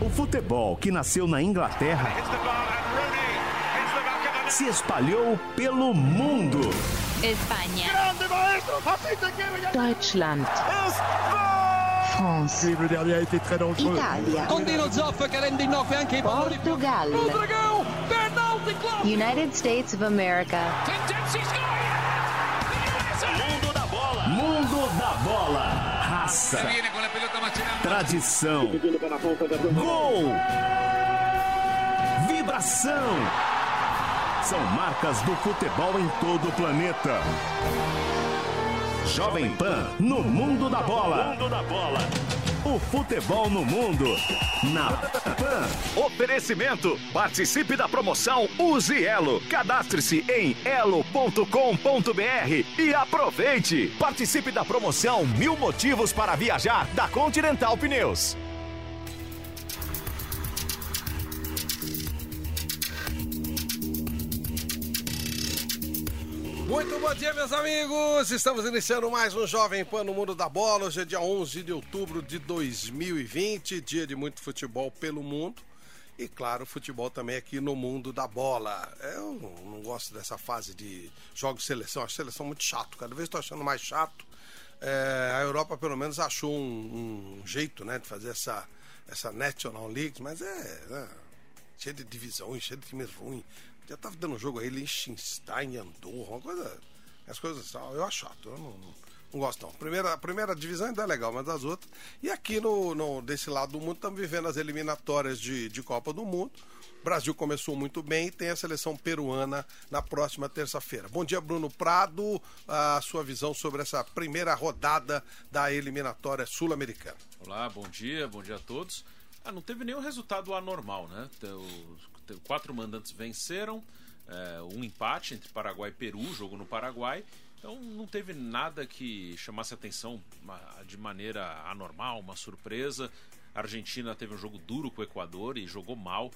O futebol que nasceu na Inglaterra se espalhou pelo mundo. Espanha. Deutschland. France. Italia. Portugal. United States of America. Raça. Tradição. Gol. Vibração. São marcas do futebol em todo o planeta. Jovem Pan no mundo da bola. O futebol no mundo. Na Pan. Oferecimento. Participe da promoção Use Elo. Cadastre-se em elo.com.br e aproveite. Participe da promoção Mil Motivos para Viajar da Continental Pneus. Muito bom dia, meus amigos! Estamos iniciando mais um Jovem Pan no Mundo da Bola. Hoje é dia 11 de outubro de 2020, dia de muito futebol pelo mundo. E claro, futebol também aqui no mundo da bola. Eu não gosto dessa fase de jogos de seleção, acho seleção muito chato. Cada vez estou achando mais chato. É, a Europa, pelo menos, achou um, um, jeito né, de fazer essa, essa National League, mas é né, cheio de divisões, cheio de times ruins. Já tava dando jogo aí, Liechtenstein, Andorra, uma coisa. As coisas eu acho chato, eu não, não, não gosto não. Primeira, a primeira divisão ainda é legal, mas as outras. E aqui no, no desse lado do mundo estamos vivendo as eliminatórias de, de Copa do Mundo. O Brasil começou muito bem e tem a seleção peruana na próxima terça-feira. Bom dia, Bruno Prado. A sua visão sobre essa primeira rodada da eliminatória sul-americana. Olá, bom dia, bom dia a todos. Ah, não teve nenhum resultado anormal, né? Os quatro mandantes venceram, é, um empate entre Paraguai e Peru, jogo no Paraguai. Então não teve nada que chamasse atenção de maneira anormal, uma surpresa. A Argentina teve um jogo duro com o Equador e jogou mal,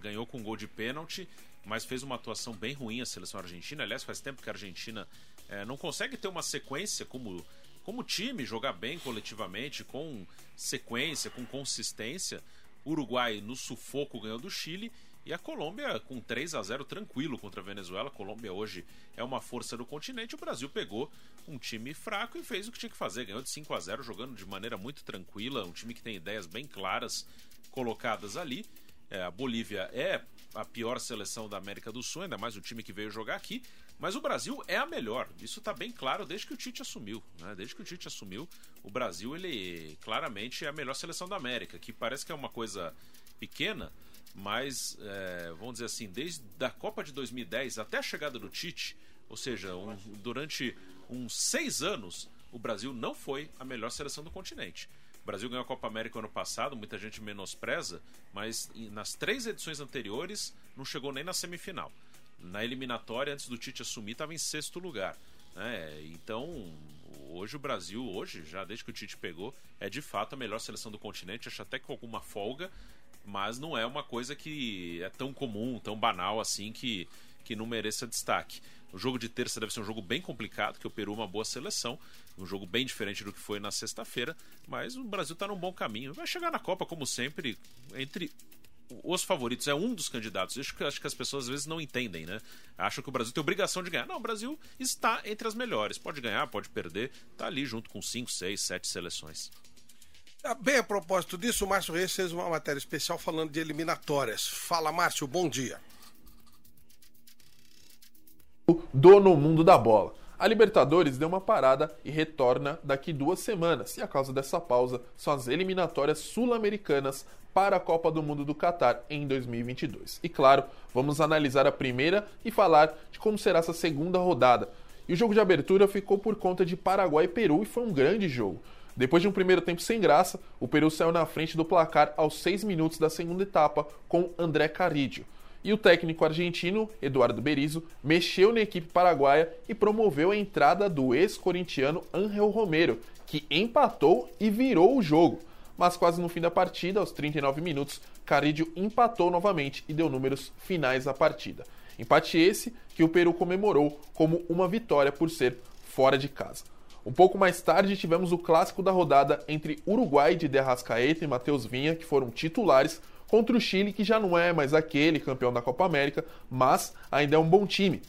ganhou com um gol de pênalti, mas fez uma atuação bem ruim a seleção argentina. Aliás, faz tempo que a Argentina é, não consegue ter uma sequência como como time, jogar bem coletivamente, com sequência, com consistência. O Uruguai no sufoco ganhou do Chile e a Colômbia com 3 a 0 tranquilo contra a Venezuela. A Colômbia hoje é uma força do continente. O Brasil pegou um time fraco e fez o que tinha que fazer. Ganhou de 5 a 0 jogando de maneira muito tranquila. Um time que tem ideias bem claras colocadas ali. É, a Bolívia é a pior seleção da América do Sul, ainda mais o time que veio jogar aqui. Mas o Brasil é a melhor. Isso está bem claro desde que o Tite assumiu. Né? Desde que o Tite assumiu, o Brasil ele claramente é a melhor seleção da América, que parece que é uma coisa pequena, mas é, vamos dizer assim, desde a Copa de 2010 até a chegada do Tite, ou seja, um, durante uns seis anos, o Brasil não foi a melhor seleção do continente. O Brasil ganhou a Copa América ano passado, muita gente menospreza, mas nas três edições anteriores não chegou nem na semifinal na eliminatória, antes do Tite assumir, estava em sexto lugar. Né? Então, hoje o Brasil, hoje, já desde que o Tite pegou, é de fato a melhor seleção do continente, acho até com alguma folga, mas não é uma coisa que é tão comum, tão banal assim que, que não mereça destaque. O jogo de terça deve ser um jogo bem complicado, que o Peru é uma boa seleção, um jogo bem diferente do que foi na sexta-feira, mas o Brasil está num bom caminho. Vai chegar na Copa, como sempre, entre os favoritos, é um dos candidatos. Acho que, acho que as pessoas às vezes não entendem, né? Acham que o Brasil tem obrigação de ganhar. Não, o Brasil está entre as melhores. Pode ganhar, pode perder. Está ali junto com 5, 6, 7 seleções. Ah, bem, a propósito disso, o Márcio Reis fez uma matéria especial falando de eliminatórias. Fala, Márcio, bom dia. Do No Mundo da Bola. A Libertadores deu uma parada e retorna daqui duas semanas, e a causa dessa pausa são as eliminatórias sul-americanas para a Copa do Mundo do Catar em 2022. E claro, vamos analisar a primeira e falar de como será essa segunda rodada. E o jogo de abertura ficou por conta de Paraguai e Peru e foi um grande jogo. Depois de um primeiro tempo sem graça, o Peru saiu na frente do placar aos 6 minutos da segunda etapa com André Carrillo. E o técnico argentino, Eduardo Berizzo, mexeu na equipe paraguaia e promoveu a entrada do ex-corintiano Angel Romero, que empatou e virou o jogo. Mas quase no fim da partida, aos 39 minutos, Carídio empatou novamente e deu números finais à partida. Empate esse que o Peru comemorou como uma vitória por ser fora de casa. Um pouco mais tarde tivemos o clássico da rodada entre Uruguai de Derrascaeta e Matheus Vinha, que foram titulares, contra o Chile, que já não é mais aquele campeão da Copa América, mas ainda é um bom time.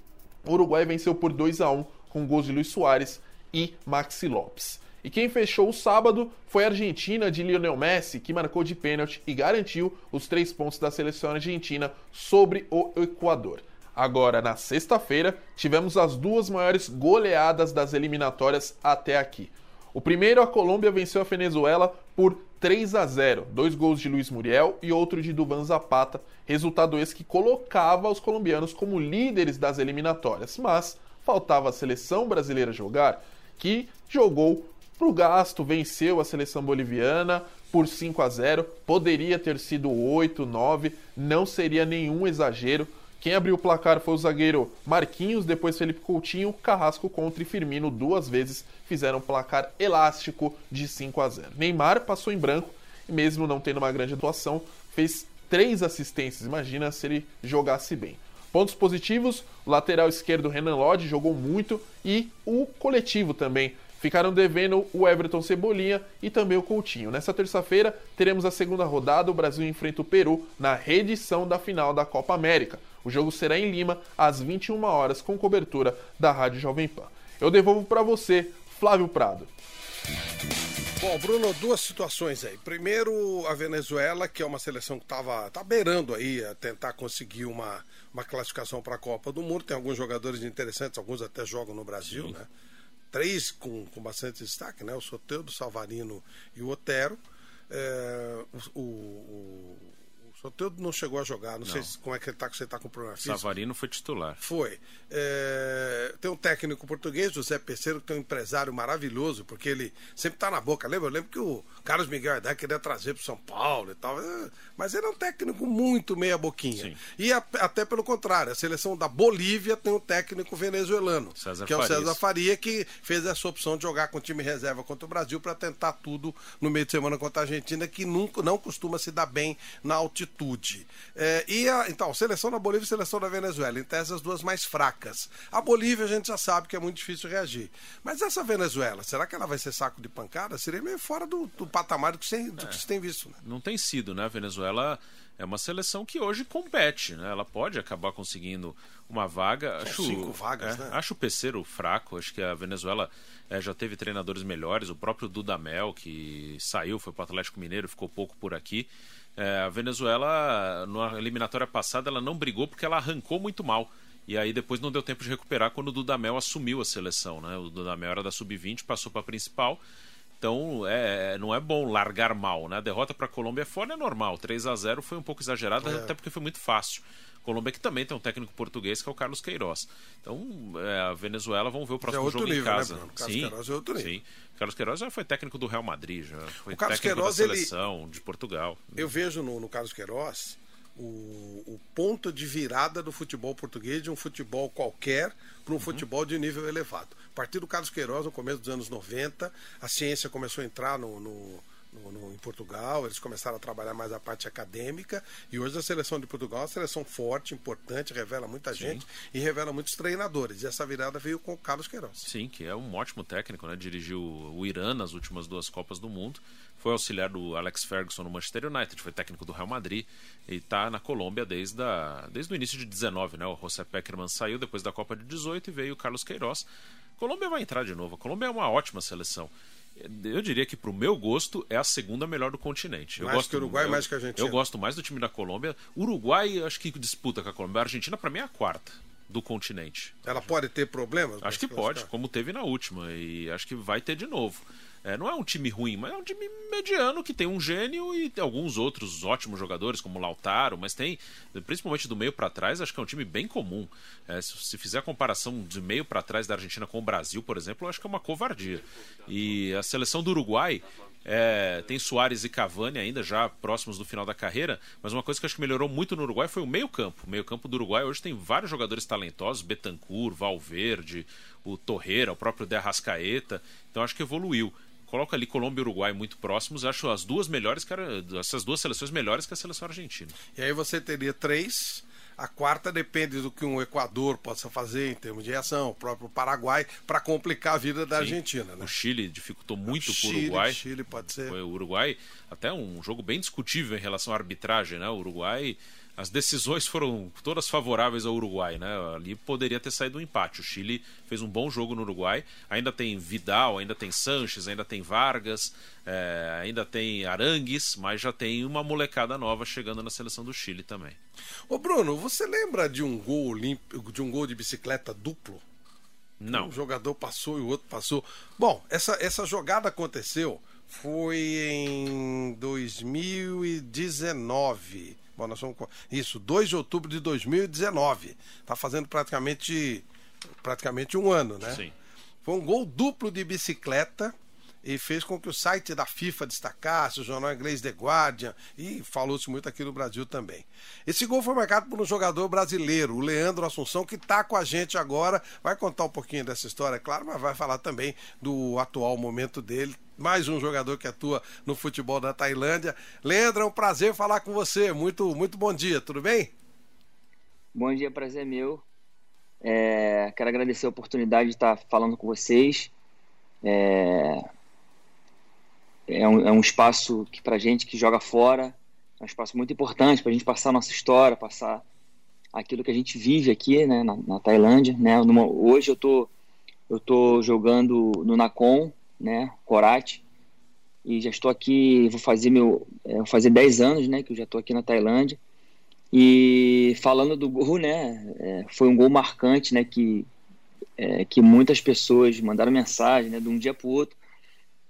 O Uruguai venceu por 2 a 1 com gols de Luiz Soares e Maxi Lopes. E quem fechou o sábado foi a Argentina de Lionel Messi, que marcou de pênalti e garantiu os três pontos da seleção argentina sobre o Equador. Agora, na sexta-feira, tivemos as duas maiores goleadas das eliminatórias até aqui. O primeiro, a Colômbia venceu a Venezuela por 3 a 0, dois gols de Luiz Muriel e outro de Duvan Zapata, resultado esse que colocava os colombianos como líderes das eliminatórias, mas faltava a seleção brasileira jogar, que jogou pro gasto, venceu a seleção boliviana por 5 a 0, poderia ter sido 8, 9, não seria nenhum exagero, quem abriu o placar foi o zagueiro Marquinhos, depois Felipe Coutinho, Carrasco contra e Firmino duas vezes fizeram um placar elástico de 5 a 0. Neymar passou em branco e mesmo não tendo uma grande atuação, fez três assistências. Imagina se ele jogasse bem. Pontos positivos: o lateral esquerdo Renan Lodge jogou muito e o coletivo também ficaram devendo o Everton Cebolinha e também o Coutinho. Nessa terça-feira teremos a segunda rodada, o Brasil enfrenta o Peru na reedição da final da Copa América. O jogo será em Lima às 21 horas com cobertura da Rádio Jovem Pan. Eu devolvo para você, Flávio Prado. Bom, Bruno, duas situações aí. Primeiro, a Venezuela, que é uma seleção que estava tá beirando aí a tentar conseguir uma, uma classificação para a Copa do Mundo. Tem alguns jogadores interessantes, alguns até jogam no Brasil, Sim. né? três com, com bastante destaque, né? O Soteudo, o Salvarino e o Otero. É, o, o, Soteldo não chegou a jogar, não, não. sei como é que ele está, você está com problema físico. Savarino foi titular. Foi. É, tem um técnico português, José Peceiro, que tem um empresário maravilhoso, porque ele sempre está na boca. Lembra? Eu lembro que o Carlos Miguel Haddad queria trazer para São Paulo e tal. Mas ele é um técnico muito meia boquinha. Sim. E a, até pelo contrário, a seleção da Bolívia tem um técnico venezuelano, César que é o César Faria, que fez essa opção de jogar com o time reserva contra o Brasil para tentar tudo no meio de semana contra a Argentina, que nunca, não costuma se dar bem na altitude altitude. É, e a, então, seleção da Bolívia e seleção da Venezuela, entre essas duas mais fracas. A Bolívia a gente já sabe que é muito difícil reagir. Mas essa Venezuela, será que ela vai ser saco de pancada? Seria meio fora do, do patamar do que, se, do é, que tem visto. Né? Não tem sido, né? A Venezuela é uma seleção que hoje compete, né? Ela pode acabar conseguindo uma vaga. acho, cinco vagas, é, né? Acho o Peceiro fraco. Acho que a Venezuela é, já teve treinadores melhores. O próprio Dudamel, que saiu, foi para o Atlético Mineiro, ficou pouco por aqui. É, a Venezuela, na eliminatória passada, ela não brigou porque ela arrancou muito mal. E aí depois não deu tempo de recuperar quando o Dudamel assumiu a seleção. Né? O Dudamel era da sub-20, passou para a principal. Então é, é, não é bom largar mal. Né? A derrota para a Colômbia fora é normal. 3 a 0 foi um pouco exagerada, é. até porque foi muito fácil. Colômbia que também tem um técnico português que é o Carlos Queiroz. Então, é, a Venezuela, vamos ver o próximo é jogo nível, em casa. Né, Carlos sim, Queiroz é outro nível. Sim. Carlos Queiroz já foi técnico do Real Madrid, já foi o Carlos técnico Queiroz, da seleção ele... de Portugal. Eu vejo no, no Carlos Queiroz o, o, ponto de virada do futebol português de um futebol qualquer para um uhum. futebol de nível elevado. A partir do Carlos Queiroz, no começo dos anos 90, a ciência começou a entrar no, no no, no, em Portugal, eles começaram a trabalhar mais a parte acadêmica e hoje a seleção de Portugal é uma seleção forte, importante, revela muita Sim. gente e revela muitos treinadores. E essa virada veio com o Carlos Queiroz. Sim, que é um ótimo técnico, né? Dirigiu o Irã nas últimas duas Copas do Mundo. Foi auxiliar do Alex Ferguson no Manchester United, foi técnico do Real Madrid e está na Colômbia desde, a, desde o início de 19, né? O José Peckerman saiu depois da Copa de 18 e veio o Carlos Queiroz. Colômbia vai entrar de novo. A Colômbia é uma ótima seleção eu diria que pro meu gosto é a segunda melhor do continente. Mais eu gosto, que o Uruguai, eu, mais que a Argentina. Eu gosto mais do time da Colômbia. Uruguai acho que disputa com a Colômbia. A Argentina para mim é a quarta do continente. Ela pode ter problemas? Acho que pode, como teve na última e acho que vai ter de novo. É, não é um time ruim, mas é um time mediano que tem um gênio e alguns outros ótimos jogadores, como Lautaro, mas tem, principalmente do meio para trás, acho que é um time bem comum. É, se, se, fizer a comparação de meio para trás da Argentina com o Brasil, por exemplo, acho que é uma covardia. E a seleção do Uruguai. É, tem Soares e Cavani ainda já próximos do final da carreira, mas uma coisa que acho que melhorou muito no Uruguai foi o meio-campo. O meio-campo do Uruguai hoje tem vários jogadores talentosos, Betancourt, Valverde, o Torreira, o próprio De Arrascaeta. Então acho que evoluiu coloca ali Colômbia e Uruguai muito próximos, acho as duas melhores, essas duas seleções melhores que a seleção argentina. E aí você teria três A quarta depende do que um Equador possa fazer em termos de reação, o próprio Paraguai, para complicar a vida da Sim. Argentina. Né? O Chile dificultou muito para o Uruguai. Chile pode ser. O Uruguai, até um jogo bem discutível em relação à arbitragem, né? O Uruguai as decisões foram todas favoráveis ao Uruguai, né? Ali poderia ter saído um empate. O Chile fez um bom jogo no Uruguai. Ainda tem Vidal, ainda tem Sanches, ainda tem Vargas, é, ainda tem Arangues, mas já tem uma molecada nova chegando na seleção do Chile também. Ô Bruno, você lembra de um gol olímpico, de um gol de bicicleta duplo? Não. Um jogador passou e o outro passou. Bom, essa, essa jogada aconteceu foi em 2019 Bom, nós somos, isso, 2 de outubro de 2019. Está fazendo praticamente, praticamente um ano, né? Sim. Foi um gol duplo de bicicleta e fez com que o site da FIFA destacasse, o jornal inglês The Guardian, e falou-se muito aqui no Brasil também. Esse gol foi marcado por um jogador brasileiro, o Leandro Assunção, que está com a gente agora. Vai contar um pouquinho dessa história, é claro, mas vai falar também do atual momento dele. Mais um jogador que atua no futebol da Tailândia. Leandro, é um prazer falar com você. Muito, muito bom dia, tudo bem? Bom dia, prazer é meu. É, quero agradecer a oportunidade de estar falando com vocês. É, é um, é um espaço que para gente que joga fora é um espaço muito importante para a gente passar a nossa história, passar aquilo que a gente vive aqui, né, na, na Tailândia, né. Numa, hoje eu tô eu tô jogando no Nakhon, né, Korat, e já estou aqui, vou fazer meu, é, vou fazer 10 anos, né, que eu já estou aqui na Tailândia. E falando do gol, né, é, foi um gol marcante, né, que é, que muitas pessoas mandaram mensagem, né, de um dia para o outro.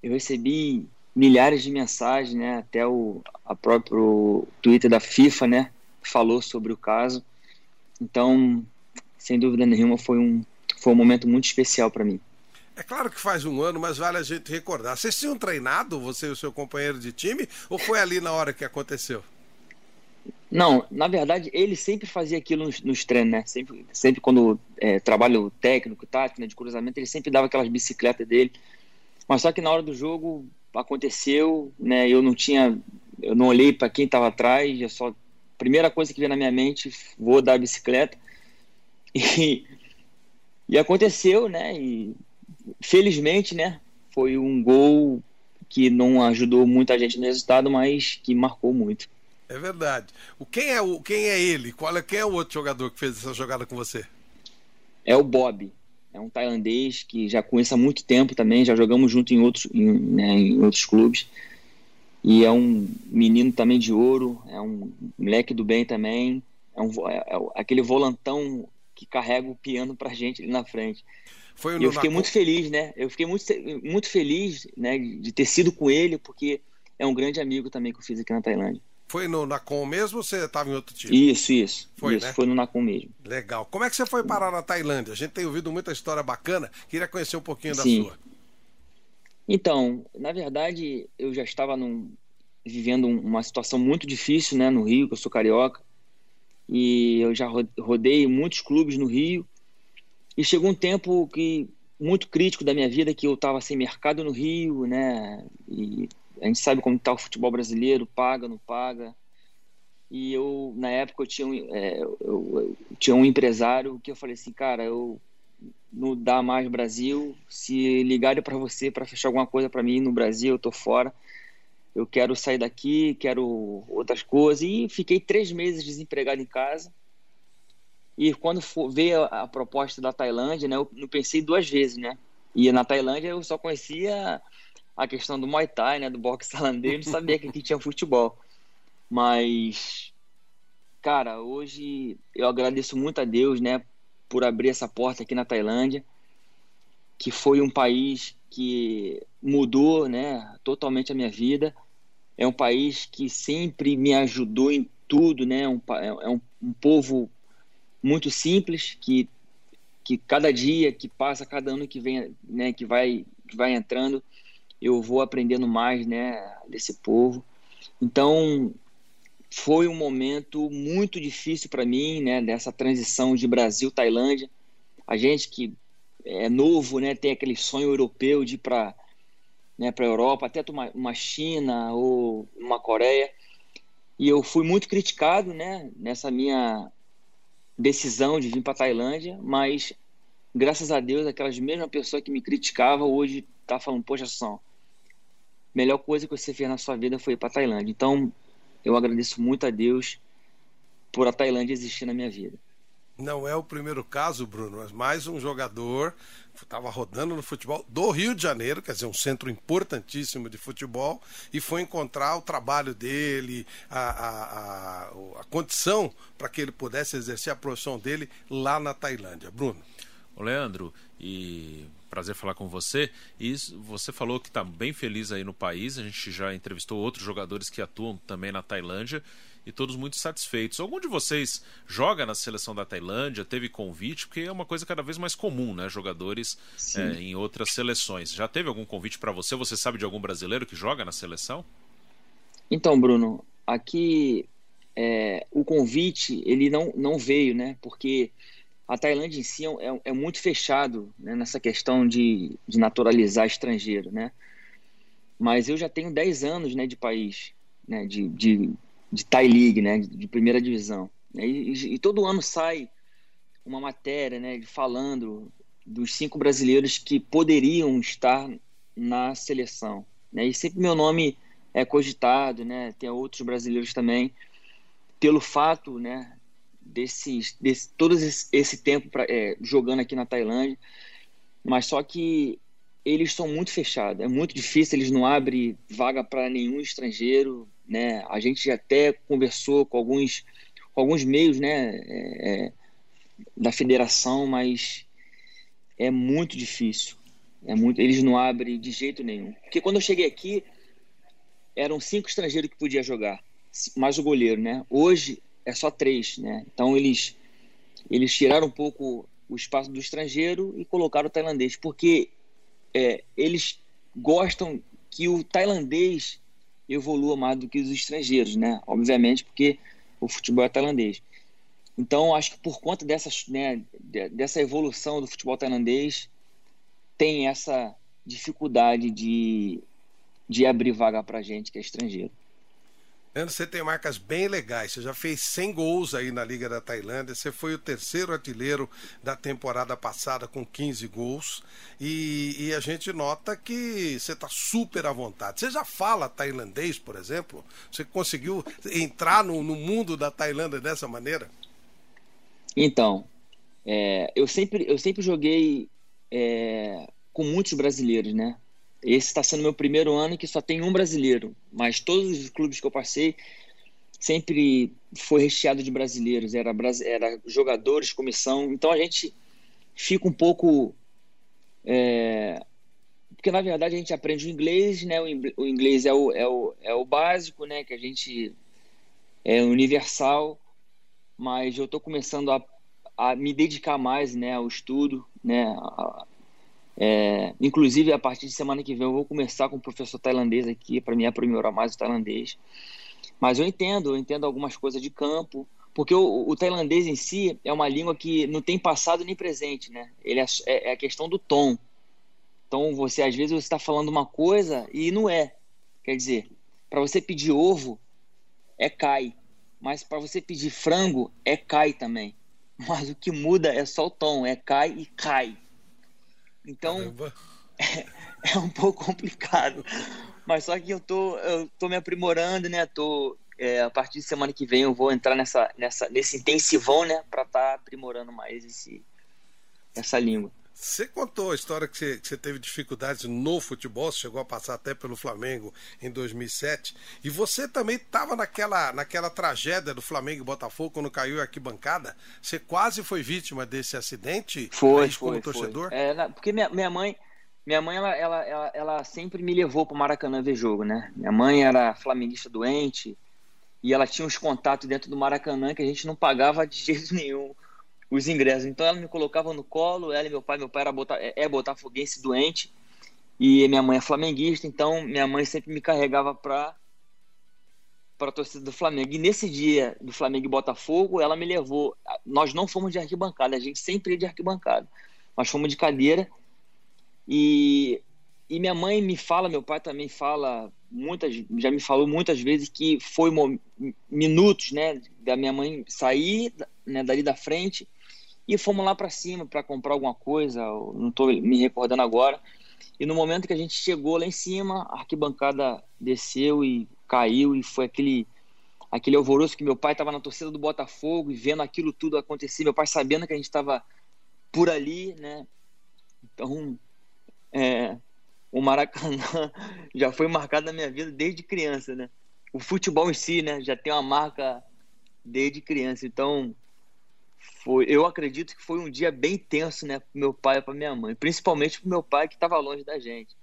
Eu recebi milhares de mensagens, né? Até o a próprio Twitter da FIFA, né? Falou sobre o caso. Então, sem dúvida nenhuma, foi um foi um momento muito especial para mim. É claro que faz um ano, mas vale a gente recordar. Vocês tinham treinado, você e o seu companheiro de time, ou foi ali na hora que aconteceu? Não, na verdade, ele sempre fazia aquilo nos, nos treinos, né? Sempre, sempre quando é, trabalho técnico, tático, né, de cruzamento, ele sempre dava aquelas bicicletas dele. Mas só que na hora do jogo, aconteceu, né? Eu não tinha, eu não olhei para quem estava atrás, eu só primeira coisa que veio na minha mente, vou dar a bicicleta. E, e aconteceu, né? E felizmente, né? Foi um gol que não ajudou muita gente no resultado, mas que marcou muito. É verdade. O quem é o quem é ele? Qual é quem é o outro jogador que fez essa jogada com você? É o Bob. É um tailandês que já conheço há muito tempo também, já jogamos junto em outros, em, né, em outros clubes. E é um menino também de ouro, é um moleque do bem também. É, um, é, é aquele volantão que carrega o piano pra gente ali na frente. Foi e eu fiquei muito feliz, né? Eu fiquei muito, muito feliz né, de ter sido com ele, porque é um grande amigo também que eu fiz aqui na Tailândia. Foi no Nacon mesmo ou você estava em outro time? Isso, isso. Foi, isso, né? Foi no Nacon mesmo. Legal. Como é que você foi parar na Tailândia? A gente tem ouvido muita história bacana. Queria conhecer um pouquinho da Sim. sua. Então, na verdade, eu já estava num, vivendo uma situação muito difícil, né, no Rio, que eu sou carioca. E eu já rodei muitos clubes no Rio. E chegou um tempo que muito crítico da minha vida que eu estava sem mercado no Rio, né? E a gente sabe como está o futebol brasileiro, paga, não paga. E eu, na época, eu tinha, um, é, eu, eu, tinha um empresário que eu falei assim, cara, eu não dá mais Brasil, se ligarem para você para fechar alguma coisa para mim no Brasil, eu tô fora. Eu quero sair daqui, quero outras coisas. E fiquei três meses desempregado em casa. E quando for, veio a, a proposta da Tailândia, né, eu não pensei duas vezes, né? E na Tailândia eu só conhecia a questão do Muay Thai, né, do boxe tailandês, não sabia que aqui tinha futebol. Mas, cara, hoje eu agradeço muito a Deus, né, por abrir essa porta aqui na Tailândia, que foi um país que mudou, né, totalmente a minha vida. É um país que sempre me ajudou em tudo, né, é um, é um, um povo muito simples que que cada dia que passa, cada ano que vem, né, que vai que vai entrando, eu vou aprendendo mais, né, desse povo. Então, foi um momento muito difícil para mim, né, dessa transição de Brasil-Tailândia. A gente que é novo, né, tem aquele sonho europeu de ir para né, para Europa, até uma, uma China ou uma Coreia. E eu fui muito criticado, né, nessa minha decisão de vir para Tailândia, mas graças a Deus aquelas mesmas pessoas que me criticavam hoje tá falando, poxa, São, melhor coisa que você fez na sua vida foi ir para Tailândia. Então, eu agradeço muito a Deus por a Tailândia existir na minha vida. Não é o primeiro caso, Bruno, mas mais um jogador estava rodando no futebol do Rio de Janeiro, quer dizer, um centro importantíssimo de futebol, e foi encontrar o trabalho dele, a, a, a, a condição para que ele pudesse exercer a profissão dele lá na Tailândia. Bruno. Ô Leandro, e prazer falar com você. E você falou que está bem feliz aí no país. A gente já entrevistou outros jogadores que atuam também na Tailândia e todos muito satisfeitos. Algum de vocês joga na seleção da Tailândia? Teve convite? Porque é uma coisa cada vez mais comum, né? Jogadores é, em outras seleções. Já teve algum convite para você? Você sabe de algum brasileiro que joga na seleção? Então, Bruno, aqui é, o convite ele não, não veio, né? Porque a Tailândia em si é, é, é muito fechado né, nessa questão de, de naturalizar estrangeiro, né? Mas eu já tenho 10 anos né, de país, né, de, de, de Thai League, né, de primeira divisão. E, e, e, todo ano sai uma matéria né, falando dos cinco brasileiros que poderiam estar na seleção. Né? E sempre meu nome é cogitado, né? tem outros brasileiros também, pelo fato né, desses, desse, todo esse, esse tempo pra, é, jogando aqui na Tailândia, mas só que eles são muito fechados, é muito difícil, eles não abrem vaga para nenhum estrangeiro, né? A gente até conversou com alguns, com alguns meios, né, é, é, da federação, mas é muito difícil. É muito, eles não abrem de jeito nenhum. Porque quando eu cheguei aqui, eram cinco estrangeiros que podia jogar, mais o goleiro, né? Hoje é só três, né? Então eles eles tiraram um pouco o espaço do estrangeiro e colocaram o tailandês, porque é, eles gostam que o tailandês evolua mais do que os estrangeiros, né? Obviamente, porque o futebol é tailandês. Então, acho que por conta dessa, né, dessa evolução do futebol tailandês, tem essa dificuldade de, de abrir vaga para gente que é estrangeiro. Você tem marcas bem legais. Você já fez 100 gols aí na Liga da Tailândia. Você foi o terceiro artilheiro da temporada passada com 15 gols. E, e a gente nota que você está super à vontade. Você já fala tailandês, por exemplo? Você conseguiu entrar no, no mundo da Tailândia dessa maneira? Então, é, eu, sempre, eu sempre joguei é, com muitos brasileiros, né? Esse está sendo meu primeiro ano que só tem um brasileiro, mas todos os clubes que eu passei sempre foi recheado de brasileiros, era, era jogadores, comissão. Então a gente fica um pouco. É, porque na verdade a gente aprende o inglês, né? O inglês é o, é o, é o básico, né? Que a gente é universal, mas eu estou começando a, a me dedicar mais, né? Ao estudo, né? A, é, inclusive, a partir de semana que vem, eu vou começar com um professor tailandês aqui para me aprimorar mais o tailandês. Mas eu entendo, eu entendo algumas coisas de campo, porque o, o, tailandês em si é uma língua que não tem passado nem presente, né? Ele é, é, é a questão do tom. Então, você às vezes você está falando uma coisa e não é. Quer dizer, para você pedir ovo é cai, mas para você pedir frango é cai também. Mas o que muda é só o tom, é cai e cai. Então é, é, um pouco complicado. Mas só que eu tô, eu tô me aprimorando, né? Tô, é, a partir de semana que vem eu vou entrar nessa, nessa, nesse intensivão, né? Para estar tá aprimorando mais esse, essa língua. Você contou a história que você, que você, teve dificuldades no futebol, você chegou a passar até pelo Flamengo em 2007. E você também estava naquela, naquela tragédia do Flamengo e Botafogo, quando caiu a arquibancada. Você quase foi vítima desse acidente? Foi, aí, foi, como torcedor? Foi. É, porque minha, minha mãe, minha mãe ela, ela, ela, ela sempre me levou para o Maracanã ver jogo, né? Minha mãe era flamenguista doente e ela tinha uns contatos dentro do Maracanã que a gente não pagava de jeito nenhum os ingressos. Então ela me colocava no colo, ela e meu pai, meu pai era botar, é, é botafoguense doente e minha mãe é flamenguista, então minha mãe sempre me carregava para para a torcida do Flamengo. E nesse dia do Flamengo e Botafogo, ela me levou. Nós não fomos de arquibancada, a gente sempre ia de arquibancada. Nós fomos de cadeira. E, e minha mãe me fala, meu pai também fala muitas, já me falou muitas vezes que foi minutos, né, da minha mãe sair né, dali da frente e fomos lá para cima para comprar alguma coisa, não estou me recordando agora. E no momento que a gente chegou lá em cima, a arquibancada desceu e caiu e foi aquele aquele alvoroço que meu pai estava na torcida do Botafogo e vendo aquilo tudo acontecer, meu pai sabendo que a gente estava por ali, né? Então, é, o Maracanã já foi marcado na minha vida desde criança, né? O futebol em si, né, já tem uma marca desde criança. Então, foi, eu acredito que foi um dia bem tenso, né, para meu pai e para minha mãe, principalmente para meu pai que estava longe da gente.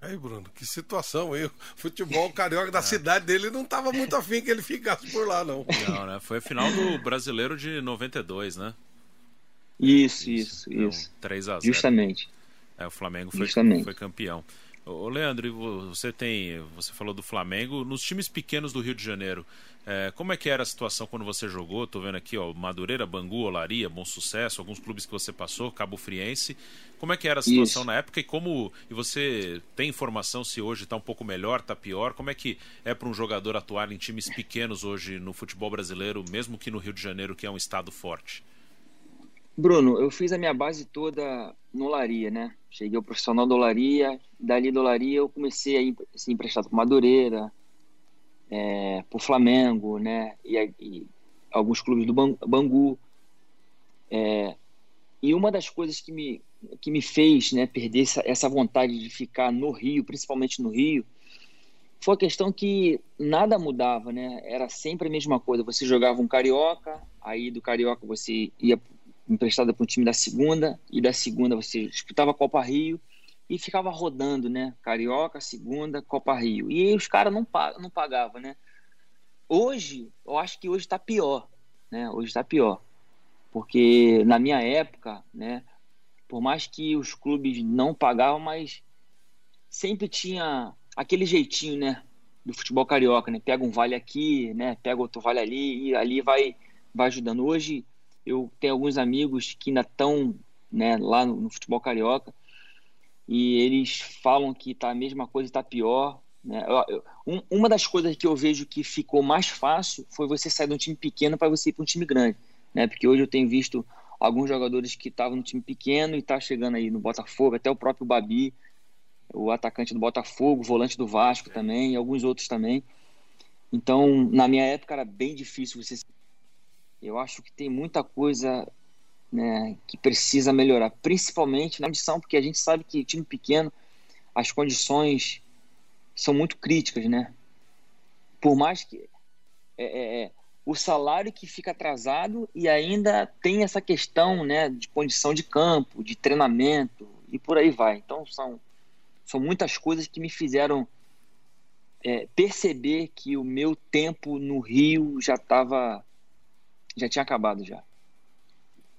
Aí, Bruno, que situação aí. O futebol carioca da é. cidade dele não estava muito afim que ele ficasse por lá, não. Não, né? Foi a final do Brasileiro de 92, né? Isso, isso, isso. isso. 3 a 0 Justamente. É, o Flamengo foi, foi campeão. Ô, Leandro, você tem, você falou do Flamengo, nos times pequenos do Rio de Janeiro, é, como é que era a situação quando você jogou? Tô vendo aqui, ó, Madureira, Bangu, Olaria, Bom Sucesso, alguns clubes que você passou, Cabo Friense. Como é que era a situação Isso. na época e como e você tem informação se hoje está um pouco melhor, está pior? Como é que é para um jogador atuar em times pequenos hoje no futebol brasileiro, mesmo que no Rio de Janeiro, que é um estado forte? Bruno, eu fiz a minha base toda no Olaria, né? Cheguei ao profissional do Olaria, dali do Olaria eu comecei a ser emprestado para Madureira, é, para o Flamengo, né? E, e, alguns clubes do Bangu. É, e uma das coisas que me, que me fez né, perder essa, essa vontade de ficar no Rio, principalmente no Rio, foi a questão que nada mudava, né? Era sempre a mesma coisa. Você jogava um carioca, aí do carioca você ia emprestada para um time da segunda, e da segunda você disputava Copa Rio e ficava rodando, né? Carioca, segunda, Copa Rio. E os caras não, pagam, não pagavam, né? Hoje, eu acho que hoje está pior, né? Hoje está pior. Porque na minha época, né? Por mais que os clubes não pagavam, mas sempre tinha aquele jeitinho, né? Do futebol carioca, né? Pega um vale aqui, né? Pega outro vale ali e ali vai, vai ajudando. Hoje eu tenho alguns amigos que ainda estão né, lá no, no, futebol carioca e eles falam que tá a mesma coisa está pior. Né? Eu, eu, um, uma das coisas que eu vejo que ficou mais fácil foi você sair de um time pequeno para você ir para um time grande. Né? Porque hoje eu tenho visto alguns jogadores que estavam no time pequeno e tá chegando aí no Botafogo, até o próprio Babi, o atacante do Botafogo, volante do Vasco também, e alguns outros também. Então, na minha época era bem difícil você eu acho que tem muita coisa né, que precisa melhorar, principalmente na condição, porque a gente sabe que time pequeno, as condições são muito críticas, né? Por mais que é, é, é, o salário que fica atrasado e ainda tem essa questão né, de condição de campo, de treinamento e por aí vai. Então são, são muitas coisas que me fizeram é, perceber que o meu tempo no Rio já estava já tinha acabado já.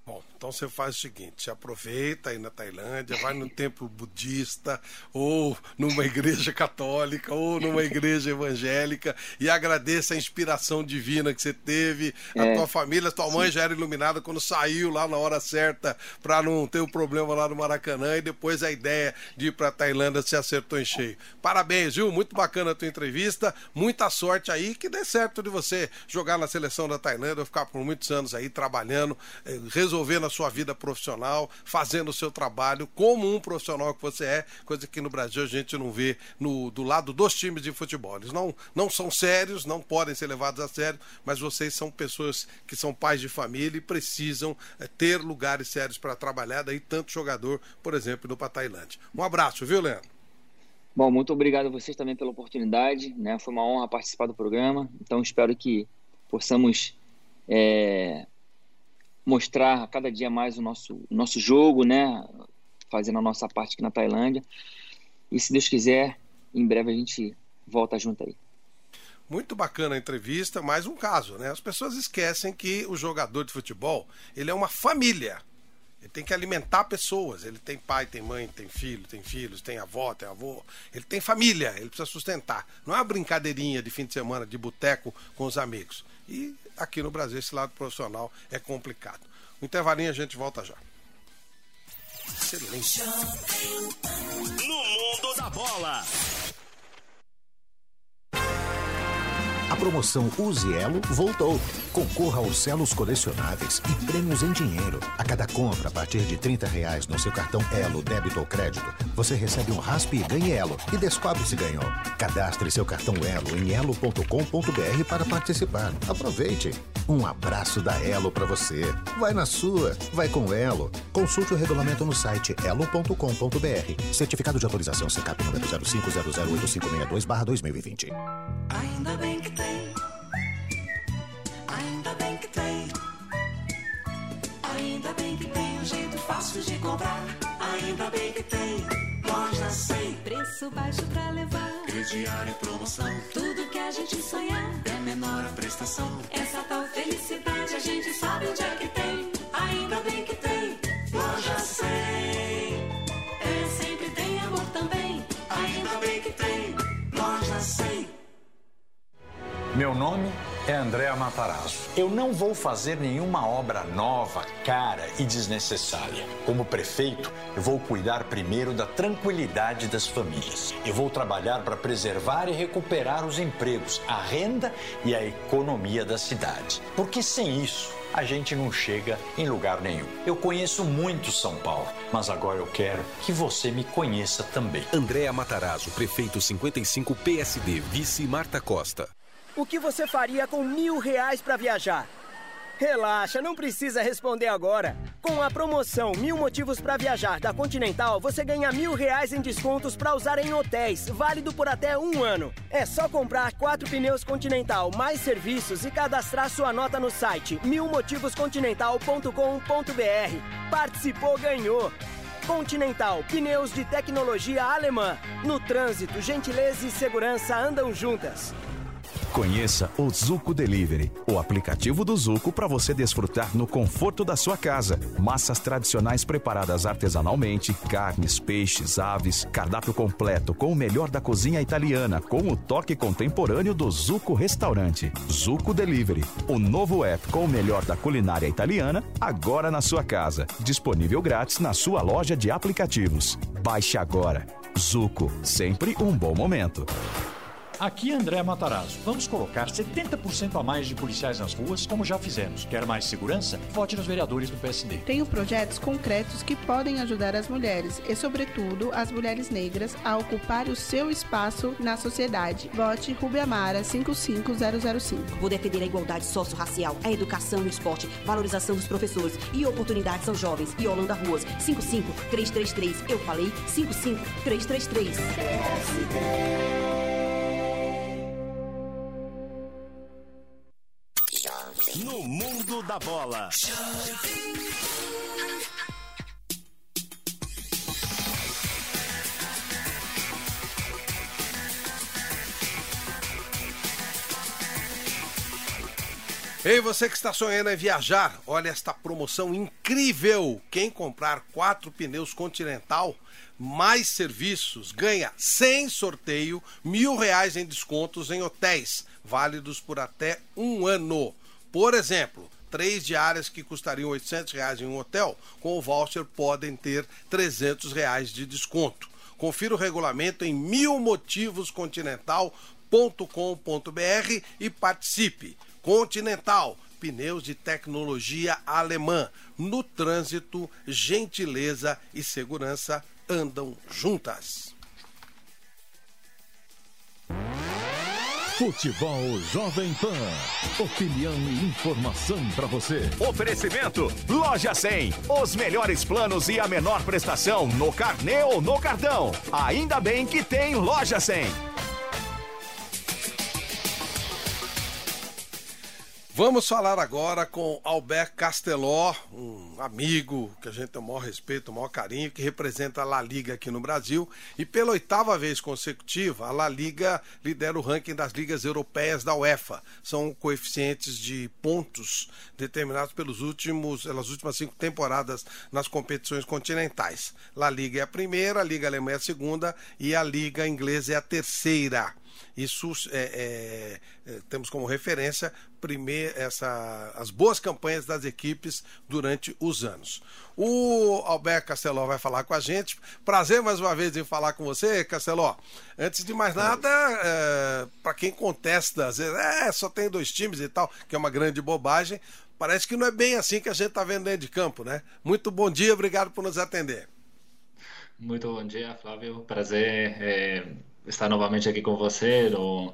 Bom, então você faz o seguinte: aproveita aí na Tailândia, vai no templo budista, ou numa igreja católica, ou numa igreja evangélica, e agradeça a inspiração divina que você teve. É, a tua família, a tua mãe já era iluminada quando saiu lá na hora certa para não ter o um problema lá no Maracanã, e depois a ideia de ir para Tailândia se acertou em cheio. Parabéns, viu? Muito bacana a tua entrevista, muita sorte aí, que dê certo de você jogar na seleção da Tailândia, ficar por muitos anos aí trabalhando, eh, resolvendo a sua vida profissional, fazendo o seu trabalho como um profissional que você é, coisa que no Brasil a gente não vê no, do lado dos times de futebol. Eles não, não são sérios, não podem ser levados a sério, mas vocês são pessoas que são pais de família e precisam é, ter lugares sérios para trabalhar, daí tanto jogador, por exemplo, no para Tailândia. Um abraço, viu, Leandro? Bom, muito obrigado a vocês também pela oportunidade, né? Foi uma honra participar do programa, então espero que possamos é, mostrar cada dia mais o nosso, nosso jogo, né? Fazendo a nossa parte aqui na Tailândia. E se Deus quiser, em breve a gente volta junto aí. Muito bacana a entrevista, mais um caso, né? As pessoas esquecem que o jogador de futebol, ele é uma família. Ele tem que alimentar pessoas. Ele tem pai, tem mãe, tem filho, tem filhos, tem avó, tem avô. Ele tem família, ele precisa sustentar. Não é uma brincadeirinha de fim de semana, de boteco com os amigos. E aqui no Brasil esse lado profissional é complicado. O intervalinho a gente volta já. Excelente. No mundo da bola. A promoção Use Elo voltou. Concorra aos selos colecionáveis e prêmios em dinheiro. A cada compra a partir de 30 reais no seu cartão Elo, débito ou crédito, você recebe um raspe e ganhe Elo e descobre se ganhou. Cadastre seu cartão Elo em elo.com.br para participar. Aproveite. Um abraço da Elo para você. Vai na sua, vai com Elo. Consulte o regulamento no site elo.com.br. Certificado de autorização CCAP número 05008562/2020. Ainda bem que tem. Ainda bem que tem. Ainda bem que tem um jeito fácil de comprar. Ainda bem que tem. Loja 100. Preço baixo pra levar. Crediário e promoção. Tudo que a gente sonhar. É menor a prestação. Essa tal felicidade a gente sabe onde é que tem. Meu nome é André Matarazzo. Eu não vou fazer nenhuma obra nova, cara e desnecessária. Como prefeito, eu vou cuidar primeiro da tranquilidade das famílias. Eu vou trabalhar para preservar e recuperar os empregos, a renda e a economia da cidade. Porque sem isso, a gente não chega em lugar nenhum. Eu conheço muito São Paulo, mas agora eu quero que você me conheça também. Andréa Matarazzo, prefeito 55 PSD, vice Marta Costa. O que você faria com mil reais para viajar? Relaxa, não precisa responder agora. Com a promoção Mil Motivos para Viajar da Continental, você ganha mil reais em descontos para usar em hotéis, válido por até um ano. É só comprar quatro pneus Continental mais serviços e cadastrar sua nota no site milmotivoscontinental.com.br. Participou, ganhou. Continental, pneus de tecnologia alemã. No trânsito, gentileza e segurança andam juntas. Conheça o Zuco Delivery, o aplicativo do Zuco para você desfrutar no conforto da sua casa. Massas tradicionais preparadas artesanalmente, carnes, peixes, aves, cardápio completo com o melhor da cozinha italiana, com o toque contemporâneo do Zuco Restaurante. Zuco Delivery, o novo app com o melhor da culinária italiana, agora na sua casa. Disponível grátis na sua loja de aplicativos. Baixe agora. Zuco, sempre um bom momento. Aqui André Matarazzo. Vamos colocar 70% a mais de policiais nas ruas, como já fizemos. Quer mais segurança? Vote nos vereadores do PSD. Tenho projetos concretos que podem ajudar as mulheres e, sobretudo, as mulheres negras a ocupar o seu espaço na sociedade. Vote Rubiamara 55005. Vou defender a igualdade socio-racial, a educação e o esporte, valorização dos professores e oportunidades aos jovens. E Holanda Ruas 55333. Eu falei 55333. No mundo da bola. Ei, você que está sonhando em viajar, olha esta promoção incrível. Quem comprar quatro pneus Continental mais serviços ganha sem sorteio mil reais em descontos em hotéis, válidos por até um ano. Por exemplo, três diárias que custariam 800 reais em um hotel, com o voucher podem ter 300 reais de desconto. Confira o regulamento em milmotivoscontinental.com.br e participe. Continental, pneus de tecnologia alemã. No trânsito, gentileza e segurança andam juntas. Futebol Jovem Pan. Opinião e informação para você. Oferecimento Loja 100. Os melhores planos e a menor prestação no carnê ou no cartão. Ainda bem que tem Loja 100. Vamos falar agora com Albert Casteló, um amigo que a gente tem o maior respeito, o maior carinho, que representa a La Liga aqui no Brasil. E pela oitava vez consecutiva, a La Liga lidera o ranking das ligas europeias da UEFA. São coeficientes de pontos determinados pelos últimos, pelas últimas cinco temporadas nas competições continentais. La Liga é a primeira, a Liga Alemã é a segunda e a Liga Inglesa é a terceira. Isso é, é, é, temos como referência primeiro essa, as boas campanhas das equipes durante os anos. O Alberto Casteló vai falar com a gente. Prazer mais uma vez em falar com você, Casteló. Antes de mais nada, é, para quem contesta, às vezes, é, só tem dois times e tal, que é uma grande bobagem. Parece que não é bem assim que a gente está vendo dentro de campo, né? Muito bom dia, obrigado por nos atender. Muito bom dia, Flávio. Prazer é, estar novamente aqui com você no,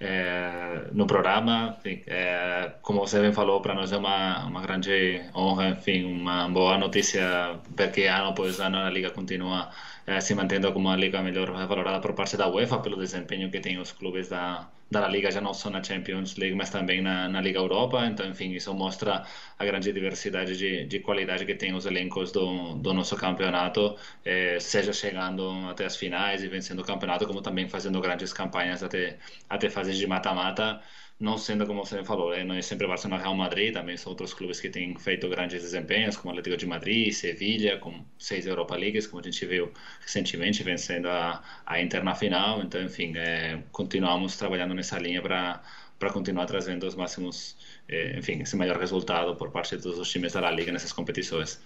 é, no programa. Enfim, é, como você bem falou, para nós é uma, uma grande honra, enfim, uma boa notícia ver que ano após ano a Liga continua eh, se mantendo como a liga melhor valorada por parte da UEFA pelo desempenho que tem os clubes da, da Liga, já não só na Champions League, mas também na, na Liga Europa. Então, enfim, isso mostra a grande diversidade de, de qualidade que tem os elencos do, do nosso campeonato, eh, seja chegando até as finais e vencendo o campeonato, como também fazendo grandes campanhas até, até fases de mata-mata não sendo como você falou, né? não é sempre Barcelona Real Madrid, também são outros clubes que têm feito grandes desempenhos, como Atlético de Madrid, Sevilha, com seis Europa Leagues, como a gente viu recentemente, vencendo a, a Inter na final. Então, enfim, é, continuamos trabalhando nessa linha para para continuar trazendo os máximos, eh, enfim, esse melhor resultado por parte de todos os times da Liga nessas competições.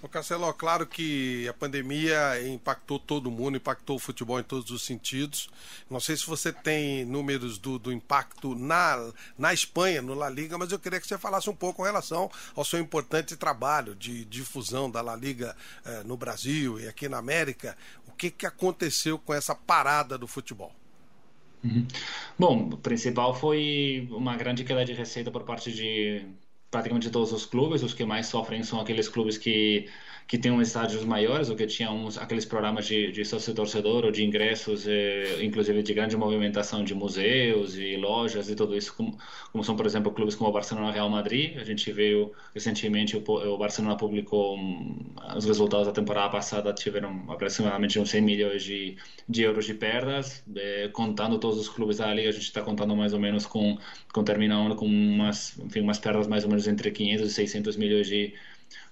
O Castelo, claro que a pandemia impactou todo mundo, impactou o futebol em todos os sentidos. Não sei se você tem números do, do impacto na, na Espanha, no La Liga, mas eu queria que você falasse um pouco com relação ao seu importante trabalho de difusão da La Liga eh, no Brasil e aqui na América. O que, que aconteceu com essa parada do futebol? Uhum. Bom, o principal foi uma grande queda de receita por parte de praticamente todos os clubes. Os que mais sofrem são aqueles clubes que que uns estádios maiores ou que tinham uns, aqueles programas de, de sócio-torcedor ou de ingressos, eh, inclusive de grande movimentação de museus e lojas e tudo isso, como, como, são, por exemplo, clubes como o Barcelona Real Madrid. A gente veio recentemente, o, o Barcelona publicou um, os resultados da temporada passada, tiveram aproximadamente uns 100 milhões de, de euros de perdas. Eh, contando todos os clubes da Liga, a gente está contando mais ou menos com, com terminando com umas, enfim, umas perdas mais ou menos entre 500 e 600 milhões de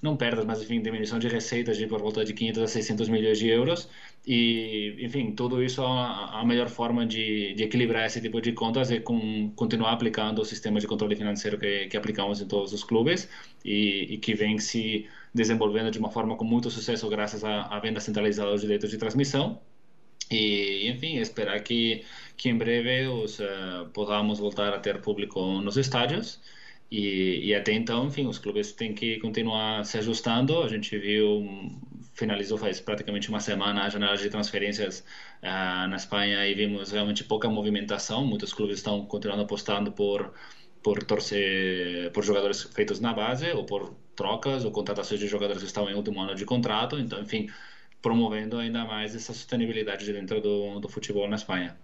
não perdas, mas enfim, diminuição de receitas de por volta de 500 a 600 milhões de euros. E, enfim, tudo isso a, a melhor forma de, de, equilibrar esse tipo de contas é com, continuar aplicando o sistema de controle financeiro que, que aplicamos em todos os clubes e, e, que vem se desenvolvendo de uma forma com muito sucesso graças à, à venda centralizada dos direitos de transmissão. E, enfim, esperar que, que em breve os, uh, podamos voltar a ter público nos estádios. E, e, até então, enfim, os clubes têm que continuar se ajustando. A gente viu, finalizou faz praticamente uma semana a janela de transferências uh, na Espanha e vimos realmente pouca movimentação. Muitos clubes estão continuando apostando por por torcer por jogadores feitos na base ou por trocas ou contratações de jogadores que estão em último ano de contrato. Então, enfim, promovendo ainda mais essa sustentabilidade dentro do, do futebol na Espanha.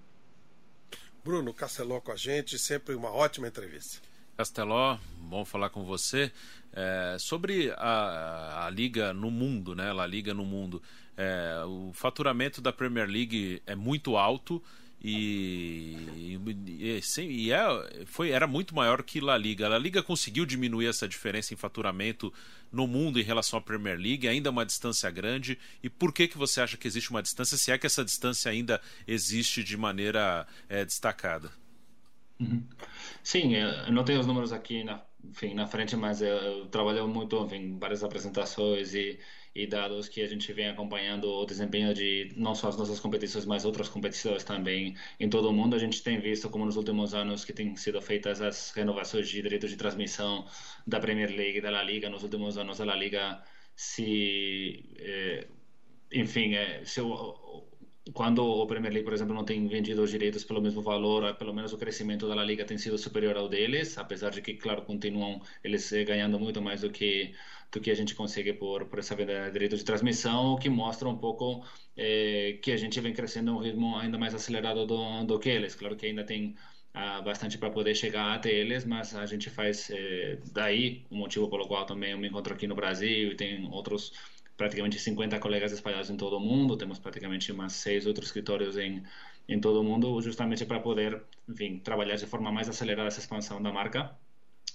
Bruno Casteló com a gente, sempre uma ótima entrevista. Casteló, bom falar com você. É, sobre a, a, liga no mundo, né? A liga no mundo. É, o faturamento da Premier League é muito alto e, e, e, é, foi, era muito maior que La Liga. A Liga conseguiu diminuir essa diferença em faturamento no mundo em relação à Premier League, ainda uma distância grande. E por que, que você acha que existe uma distância, se é que essa distância ainda existe de maneira é, destacada? Uhum. Sim, eu não tenho os números aqui na, enfim, na frente, mas eu, trabalho muito em várias apresentações e, e dados que a gente vem acompanhando o desempenho de não só as nossas competições, mas outras competições também em todo o mundo. A gente tem visto como nos últimos anos que têm sido feitas as renovações de direitos de transmissão da Premier League e da La Liga. Nos últimos anos a La Liga se... Eh, enfim, eh, se o, quando o Premier League, por exemplo, não tem vendido os direitos pelo mesmo valor, pelo menos o crescimento da Liga tem sido superior ao deles, apesar de que, claro, continuam eles eh, ganhando muito mais do que do que a gente consegue por, por essa venda de direitos de transmissão, o que mostra um pouco eh, que a gente vem crescendo a um ritmo ainda mais acelerado do, do que eles. Claro que ainda tem ah, bastante para poder chegar até eles, mas a gente faz eh, daí o motivo pelo qual também eu me encontro aqui no Brasil e tem outros praticamente 50 colegas espalhados em todo o mundo, temos praticamente umas seis outros escritórios em, em todo o mundo, justamente para poder, enfim, trabalhar de forma mais acelerada essa expansão da marca,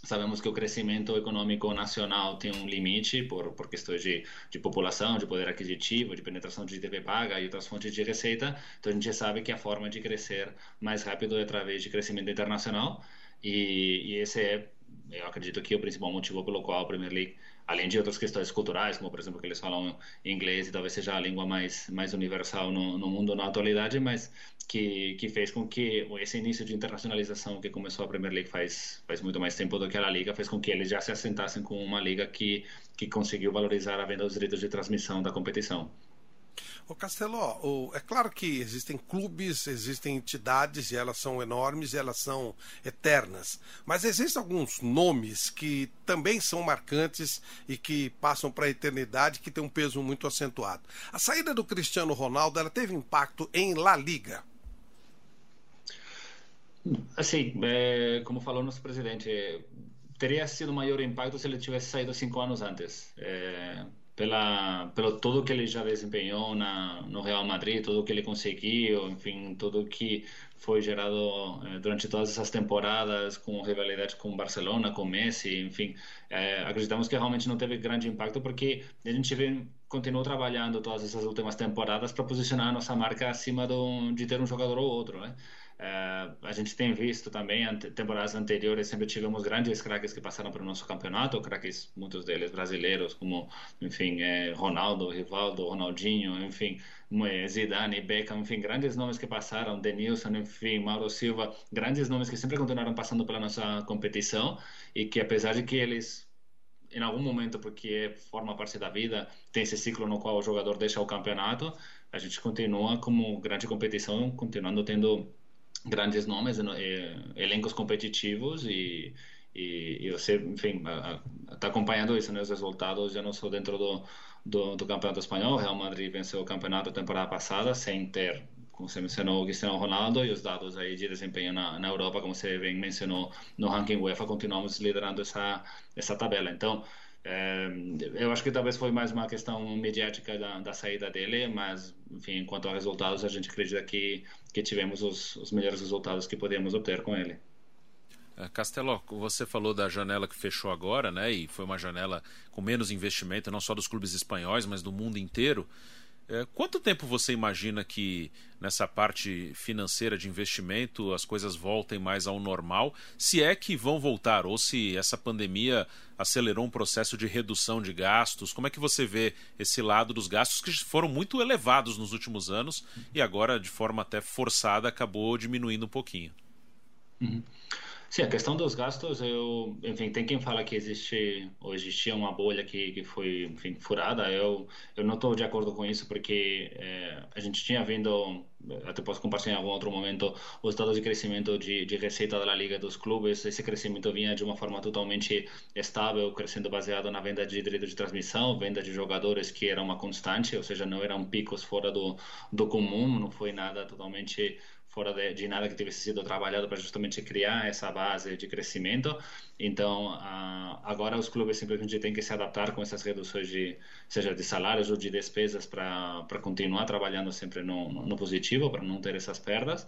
Sabemos que o crescimento econômico nacional tem um limite por, por questões de, de população, de poder aquisitivo, de penetração de TV paga e outras fontes de receita. Então a gente sabe que a forma de crescer mais rápido é através de crescimento internacional e, e esse é, eu acredito que é o principal motivo pelo qual a Premier League além de outras questões culturais, como por exemplo que eles falam inglês e talvez seja a língua mais mais universal no, no mundo na atualidade, mas que que fez com que esse início de internacionalização que começou a Premier League faz faz muito mais tempo do que a liga fez com que eles já se assentassem com uma liga que que conseguiu valorizar a venda dos direitos de transmissão da competição. O Casteló, o, é claro que existem clubes, existem entidades e elas são enormes e elas são eternas. Mas existem alguns nomes que também são marcantes e que passam para a eternidade, que tem um peso muito acentuado. A saída do Cristiano Ronaldo ela teve impacto em La Liga. Assim, é, como falou nosso presidente, teria sido maior impacto se ele tivesse saído cinco anos antes. É, pela pelo tudo que ele já desempenhou na no Real Madrid, tudo que ele conseguiu, enfim, tudo que foi gerado eh, durante todas essas temporadas com rivalidades com Barcelona, com Messi, enfim, eh, acreditamos que realmente não teve grande impacto porque a gente vem, continuou trabalhando todas essas últimas temporadas para posicionar a nossa marca acima do, de ter um jogador ou outro, né? Uh, a gente tem visto também, ante, temporadas anteriores, sempre tivemos grandes craques que passaram pelo nosso campeonato, craques, muitos deles brasileiros, como, enfim, eh, Ronaldo, Rivaldo, Ronaldinho, enfim, Zidane, Beckham, enfim, grandes nomes que passaram, Denilson, enfim, Mauro Silva, grandes nomes que sempre continuaram passando pela nossa competição e que, apesar de que eles em algum momento, porque forma parte da vida, tem esse ciclo no qual o jogador deixa o campeonato, a gente continua como grande competição, continuando tendo grandes nomes, eh, elencos competitivos e, e, e você, enfim, está acompanhando isso, né? Os resultados já não só dentro do, do, do Campeonato Espanhol. O Real Madrid venceu o campeonato temporada passada sem ter, como você mencionou, o Cristiano Ronaldo e os dados aí de desempenho na, na Europa, como você bem mencionou no ranking UEFA, continuamos liderando essa, essa tabela. Então, eu acho que talvez foi mais uma questão mediática da, da, saída dele, mas, enfim, quanto a resultados, a gente acredita que, que tivemos os, os melhores resultados que podíamos obter com ele. É, Castelo, você falou da janela que fechou agora, né? E foi uma janela com menos investimento, não só dos clubes espanhóis, mas do mundo inteiro. É, quanto tempo você imagina que nessa parte financeira de investimento as coisas voltem mais ao normal, se é que vão voltar, ou se essa pandemia acelerou um processo de redução de gastos? Como é que você vê esse lado dos gastos que foram muito elevados nos últimos anos e agora, de forma até forçada, acabou diminuindo um pouquinho? Uhum. Sim, a questão dos gastos, eu, enfim, tem quem fala que existe ou existia uma bolha que, que foi, enfim, furada. Eu, eu não estou de acordo com isso porque é, a gente tinha vindo, até posso compartilhar em algum outro momento, os dados de crescimento de, de receita da liga dos clubes. Esse crescimento vinha de uma forma totalmente estável, crescendo baseado na venda de direito de transmissão, venda de jogadores que era uma constante, ou seja, não eram picos fora do, do comum, não foi nada totalmente fora de, de nada que tivesse sido trabalhado para justamente criar essa base de crescimento. Então, uh, agora os clubes simplesmente têm que se adaptar com essas reduções de, seja de salários ou de despesas para continuar trabalhando sempre no, no positivo, para não ter essas perdas.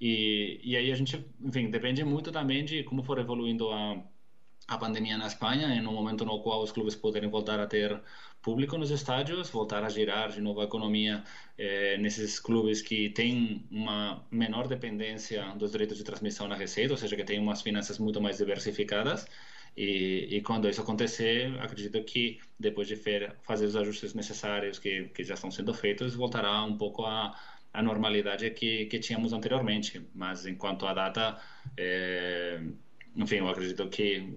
E, e aí a gente, enfim, depende muito também de como for evoluindo a, a pandemia na Espanha, em um momento no qual os clubes poderem voltar a ter público nos estádios, voltar a girar de novo a economia eh, nesses clubes que têm uma menor dependência dos direitos de transmissão na receita, ou seja, que têm umas finanças muito mais diversificadas. E, e quando isso acontecer, acredito que depois de fazer os ajustes necessários que, que já estão sendo feitos, voltará um pouco a, a normalidade que, que tínhamos anteriormente. Mas enquanto a data, é, enfim, eu acredito que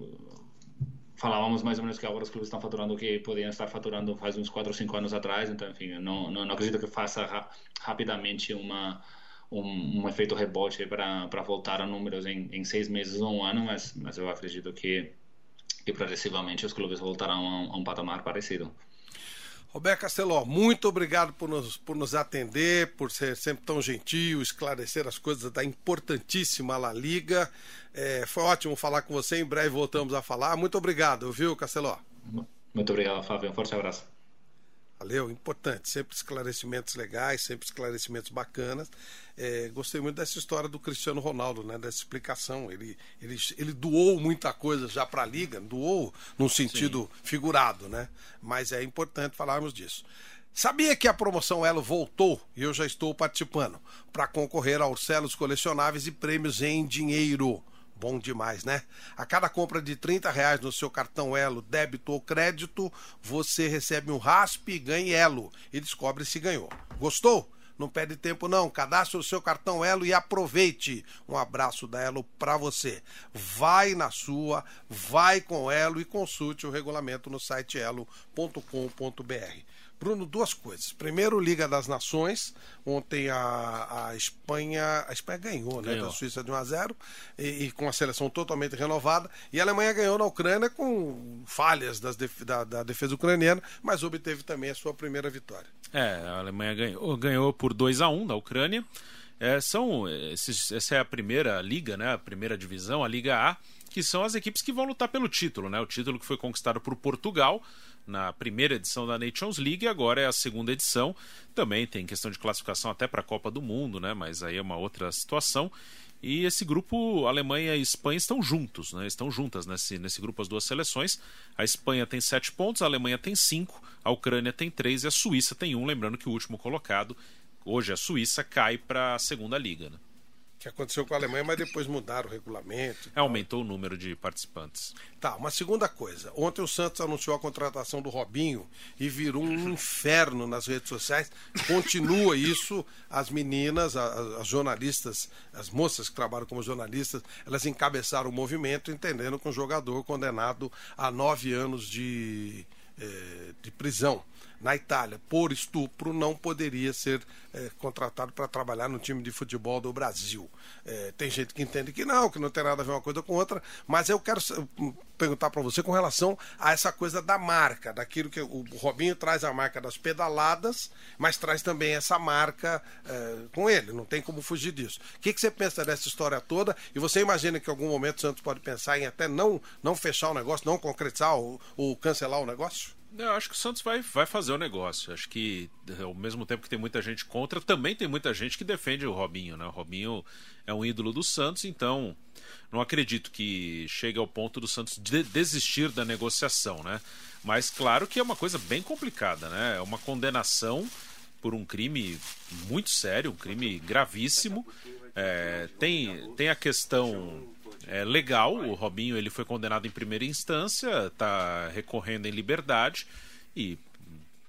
falávamos mais ou menos que agora os clubes estão faturando o que podiam estar faturando faz uns 4 ou 5 anos atrás, então, enfim, não, não, não acredito que faça ra rapidamente uma, um, um efeito rebote para voltar a números em, em seis meses ou um ano, mas, mas eu acredito que, que progressivamente os clubes voltarão a um, a um patamar parecido. Roberto Casteló, muito obrigado por nos, por nos atender, por ser sempre tão gentil, esclarecer as coisas da importantíssima La Liga. É, foi ótimo falar com você, em breve voltamos a falar. Muito obrigado, viu, Casteló? Muito obrigado, Fábio. Um forte abraço. Valeu, importante. Sempre esclarecimentos legais, sempre esclarecimentos bacanas. É, gostei muito dessa história do Cristiano Ronaldo, né? Dessa explicação. Ele, ele, ele doou muita coisa já para a liga, doou num sentido Sim. figurado, né? Mas é importante falarmos disso. Sabia que a promoção Elo voltou e eu já estou participando para concorrer aos selos colecionáveis e prêmios em dinheiro. Bom demais, né? A cada compra de 30 reais no seu cartão Elo, débito ou crédito, você recebe um raspe e ganha Elo e descobre se ganhou. Gostou? Não perde tempo não, cadastre o seu cartão Elo e aproveite. Um abraço da Elo para você. Vai na sua, vai com Elo e consulte o regulamento no site elo.com.br. Bruno, duas coisas. Primeiro, Liga das Nações. Ontem a, a Espanha. A Espanha ganhou, né? Da Suíça de 1 a 0 e, e, com a seleção totalmente renovada. E a Alemanha ganhou na Ucrânia com falhas das da, da, defesa ucraniana, mas obteve também a sua primeira vitória. É, a Alemanha ganhou, ganhou por 2 a 1 da Ucrânia. É, são, esses, essa é a primeira liga, né? A primeira divisão, a Liga A, que são as equipes que vão lutar pelo título, né? O título que foi conquistado por Portugal na primeira edição da Nations League, agora é a segunda edição. Também tem questão de classificação até para a Copa do Mundo, né? Mas aí é uma outra situação. E esse grupo, Alemanha e Espanha, estão juntos, né? Estão juntas nesse, nesse grupo as duas seleções. A Espanha tem sete pontos, a Alemanha tem cinco, a Ucrânia tem três e a Suíça tem um. Lembrando que o último colocado, hoje a Suíça, cai para a segunda liga. Né? Que aconteceu com a Alemanha, mas depois mudaram o regulamento. É, aumentou o número de participantes. Tá, uma segunda coisa. Ontem o Santos anunciou a contratação do Robinho e virou um inferno nas redes sociais. Continua isso. As meninas, as, as jornalistas, as moças que trabalham como jornalistas, elas encabeçaram o movimento, entendendo que um jogador condenado a nove anos de, eh, de prisão na Itália por estupro não poderia ser é, contratado para trabalhar no time de futebol do Brasil. É, tem gente que entende que não, que não tem nada a ver uma coisa com outra, mas eu quero hum, perguntar para você com relação a essa coisa da marca, daquilo que o Robinho traz a marca das pedaladas, mas traz também essa marca é, com ele, não tem como fugir disso. O que, que você pensa dessa história toda? E você imagina que em algum momento o Santos pode pensar em até não, não fechar o negócio, não concretizar ou, ou cancelar o negócio? Eu acho que o Santos vai, vai fazer o negócio. Acho que, ao mesmo tempo que tem muita gente contra, também tem muita gente que defende o Robinho. Né? O Robinho é um ídolo do Santos, então não acredito que chegue ao ponto do Santos de desistir da negociação. Né? Mas claro que é uma coisa bem complicada. Né? É uma condenação por um crime muito sério, um crime gravíssimo. É, tem, tem a questão é, legal. O Robinho ele foi condenado em primeira instância, está recorrendo em liberdade e,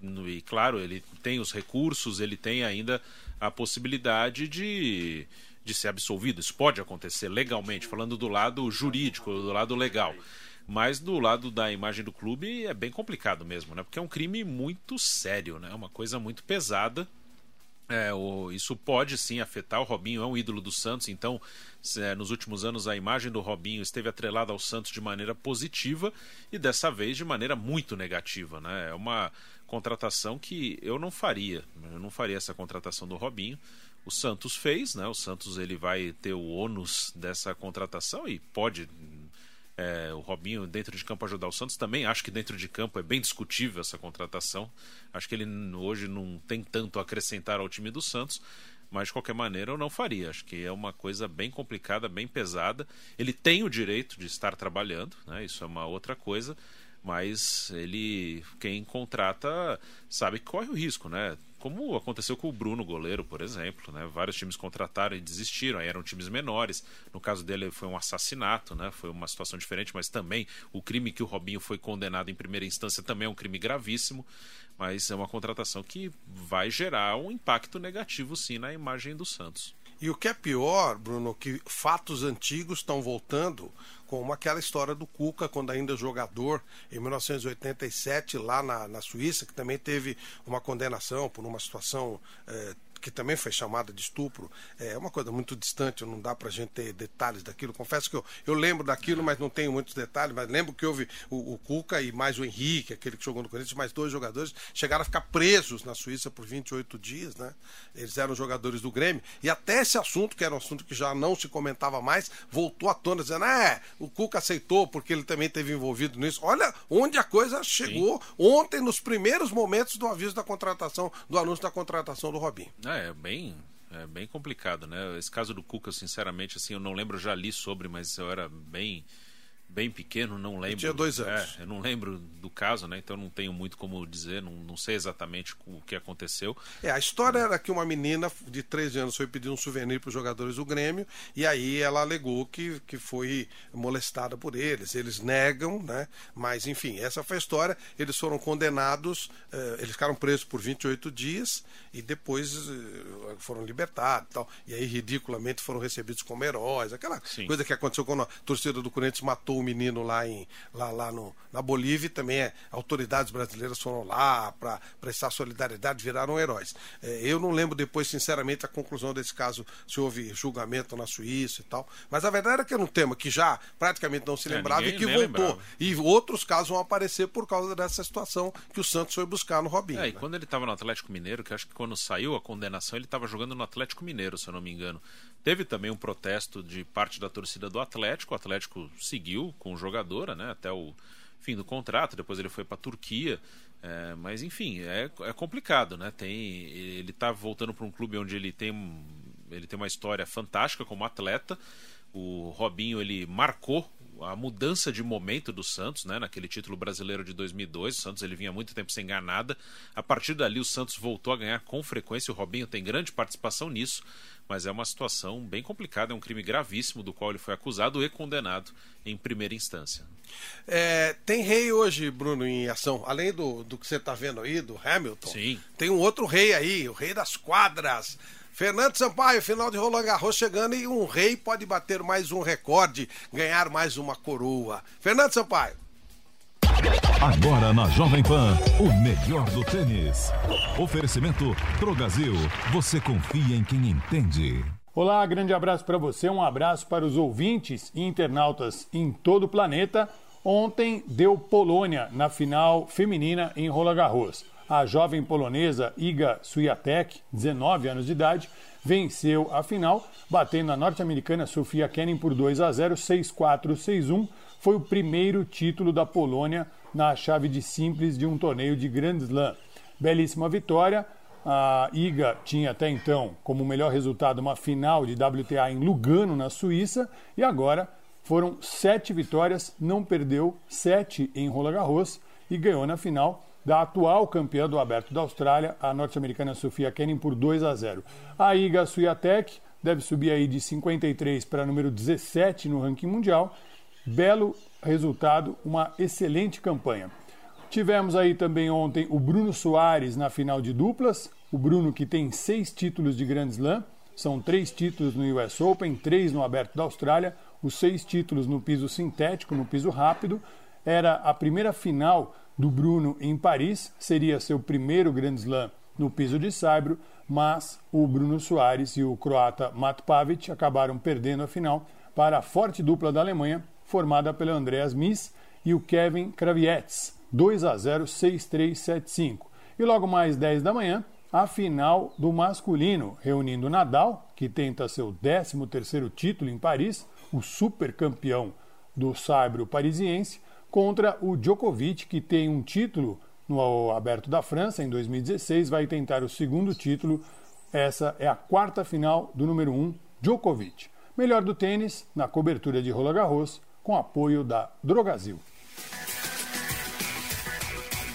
e, claro, ele tem os recursos, ele tem ainda a possibilidade de, de ser absolvido. Isso pode acontecer legalmente, falando do lado jurídico, do lado legal. Mas do lado da imagem do clube é bem complicado mesmo, né? Porque é um crime muito sério, né? Uma coisa muito pesada é, o, isso pode sim afetar. O Robinho é um ídolo do Santos, então é, nos últimos anos a imagem do Robinho esteve atrelada ao Santos de maneira positiva e dessa vez de maneira muito negativa. Né? É uma contratação que eu não faria. Eu não faria essa contratação do Robinho. O Santos fez, né? O Santos ele vai ter o ônus dessa contratação e pode é, o Robinho dentro de campo ajudar o Santos também. Acho que dentro de campo é bem discutível essa contratação. Acho que ele hoje não tem tanto a acrescentar ao time do Santos. Mas de qualquer maneira eu não faria. Acho que é uma coisa bem complicada, bem pesada. Ele tem o direito de estar trabalhando, né? isso é uma outra coisa mas ele quem contrata sabe que corre o risco, né? Como aconteceu com o Bruno goleiro, por exemplo, né? Vários times contrataram e desistiram, aí eram times menores. No caso dele foi um assassinato, né? Foi uma situação diferente, mas também o crime que o Robinho foi condenado em primeira instância também é um crime gravíssimo, mas é uma contratação que vai gerar um impacto negativo sim na imagem do Santos. E o que é pior, Bruno, que fatos antigos estão voltando, como aquela história do Cuca, quando ainda jogador, em 1987, lá na, na Suíça, que também teve uma condenação por uma situação é, que também foi chamada de estupro, é uma coisa muito distante, não dá pra gente ter detalhes daquilo. Confesso que eu, eu lembro daquilo, mas não tenho muitos detalhes, mas lembro que houve o, o Cuca e mais o Henrique, aquele que jogou no Corinthians, mais dois jogadores, chegaram a ficar presos na Suíça por 28 dias, né? Eles eram jogadores do Grêmio, e até esse assunto, que era um assunto que já não se comentava mais, voltou à tona, dizendo, é, o Cuca aceitou porque ele também teve envolvido nisso. Olha onde a coisa chegou Sim. ontem, nos primeiros momentos do aviso da contratação, do anúncio da contratação do Robinho. É bem é bem complicado, né? Esse caso do Cuca, sinceramente, assim, eu não lembro, já li sobre, mas eu era bem bem pequeno, não lembro. Eu tinha dois anos. É, eu não lembro do caso, né? Então não tenho muito como dizer, não, não sei exatamente o que aconteceu. É, a história era que uma menina de 13 anos foi pedir um souvenir para os jogadores do Grêmio e aí ela alegou que, que foi molestada por eles. Eles negam, né? Mas enfim, essa foi a história. Eles foram condenados, eh, eles ficaram presos por 28 dias e depois eh, foram libertados e tal. E aí, ridiculamente, foram recebidos como heróis. Aquela Sim. coisa que aconteceu quando a torcida do Corinthians matou o menino lá, em, lá, lá no, na Bolívia e também é, autoridades brasileiras foram lá para prestar solidariedade, viraram heróis. É, eu não lembro depois, sinceramente, a conclusão desse caso, se houve julgamento na Suíça e tal. Mas a verdade é que era um tema que já praticamente não se é, lembrava e que voltou. Lembrava. E outros casos vão aparecer por causa dessa situação que o Santos foi buscar no Robinho. É, né? e quando ele estava no Atlético Mineiro, que acho que quando saiu a condenação, ele estava jogando no Atlético Mineiro, se eu não me engano. Teve também um protesto de parte da torcida do Atlético. O Atlético seguiu com o jogadora né, até o fim do contrato. Depois ele foi para a Turquia. É, mas enfim, é, é, complicado, né? Tem, ele está voltando para um clube onde ele tem, ele tem uma história fantástica como atleta. O Robinho ele marcou a mudança de momento do Santos, né, naquele título brasileiro de 2002. O Santos ele vinha muito tempo sem ganhar nada. A partir dali o Santos voltou a ganhar com frequência. O Robinho tem grande participação nisso, mas é uma situação bem complicada, é um crime gravíssimo do qual ele foi acusado e condenado em primeira instância. É, tem rei hoje, Bruno, em ação. Além do, do que você está vendo aí, do Hamilton. Sim. Tem um outro rei aí, o rei das quadras. Fernando Sampaio, final de Roland Garros chegando e um rei pode bater mais um recorde, ganhar mais uma coroa. Fernando Sampaio. Agora na Jovem Pan, o melhor do tênis. Oferecimento Drogazil. Você confia em quem entende. Olá, grande abraço para você, um abraço para os ouvintes e internautas em todo o planeta. Ontem deu Polônia na final feminina em Roland Garros. A jovem polonesa Iga Swiatek, 19 anos de idade, venceu a final, batendo a norte-americana Sofia Kenin por 2 a 0, 6-4, 6-1. Foi o primeiro título da Polônia na chave de simples de um torneio de Grand Slam. Belíssima vitória. A Iga tinha até então como melhor resultado uma final de WTA em Lugano, na Suíça, e agora foram sete vitórias, não perdeu sete em Roland Garros e ganhou na final da atual campeã do Aberto da Austrália, a norte-americana Sofia Kenin, por 2 a 0. A Iga Swiatek deve subir aí de 53 para número 17 no ranking mundial. Belo resultado, uma excelente campanha. Tivemos aí também ontem o Bruno Soares na final de duplas. O Bruno que tem seis títulos de Grand Slam, são três títulos no US Open, três no Aberto da Austrália, os seis títulos no piso sintético, no piso rápido. Era a primeira final do Bruno em Paris, seria seu primeiro Grand Slam no piso de saibro, mas o Bruno Soares e o croata Matt Pavic acabaram perdendo a final para a forte dupla da Alemanha, formada pelo Andreas Miss e o Kevin Kravietz, 2 a 0, 6-3, 7-5. E logo mais 10 da manhã, a final do masculino, reunindo Nadal, que tenta seu 13º título em Paris, o super campeão do saibro parisiense, contra o Djokovic, que tem um título no Aberto da França em 2016, vai tentar o segundo título. Essa é a quarta final do número 1, um, Djokovic. Melhor do tênis na cobertura de Roland Garros, com apoio da Drogazil.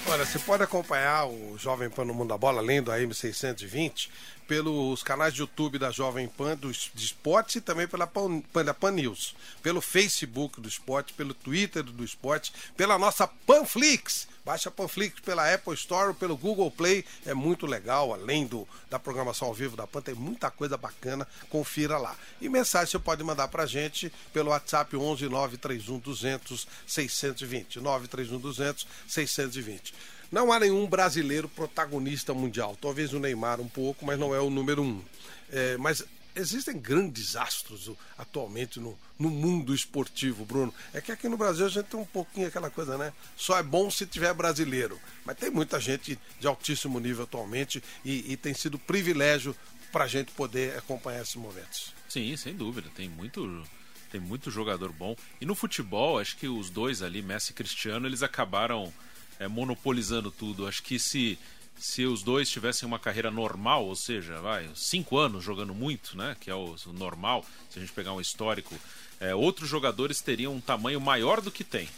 Olha, você pode acompanhar o Jovem Pan no Mundo da Bola, além do AM620, pelos canais de YouTube da Jovem Pan do, de esporte e também pela Pan, pela Pan News, pelo Facebook do esporte, pelo Twitter do esporte, pela nossa Panflix. Baixa Panflix pela Apple Store, pelo Google Play, é muito legal, além do, da programação ao vivo da Pan, tem muita coisa bacana, confira lá. E mensagem você pode mandar pra gente pelo WhatsApp 11 931 200 620, 931 200 620. Não há nenhum brasileiro protagonista mundial. Talvez o Neymar um pouco, mas não é o número um. É, mas existem grandes astros atualmente no, no mundo esportivo, Bruno. É que aqui no Brasil a gente tem um pouquinho aquela coisa, né? Só é bom se tiver brasileiro. Mas tem muita gente de altíssimo nível atualmente e, e tem sido privilégio para a gente poder acompanhar esses momentos. Sim, sem dúvida. Tem muito, tem muito jogador bom. E no futebol, acho que os dois ali, Messi e Cristiano, eles acabaram é, monopolizando tudo. Acho que se se os dois tivessem uma carreira normal, ou seja, vai, cinco anos jogando muito, né, que é o, o normal, se a gente pegar um histórico, é, outros jogadores teriam um tamanho maior do que tem.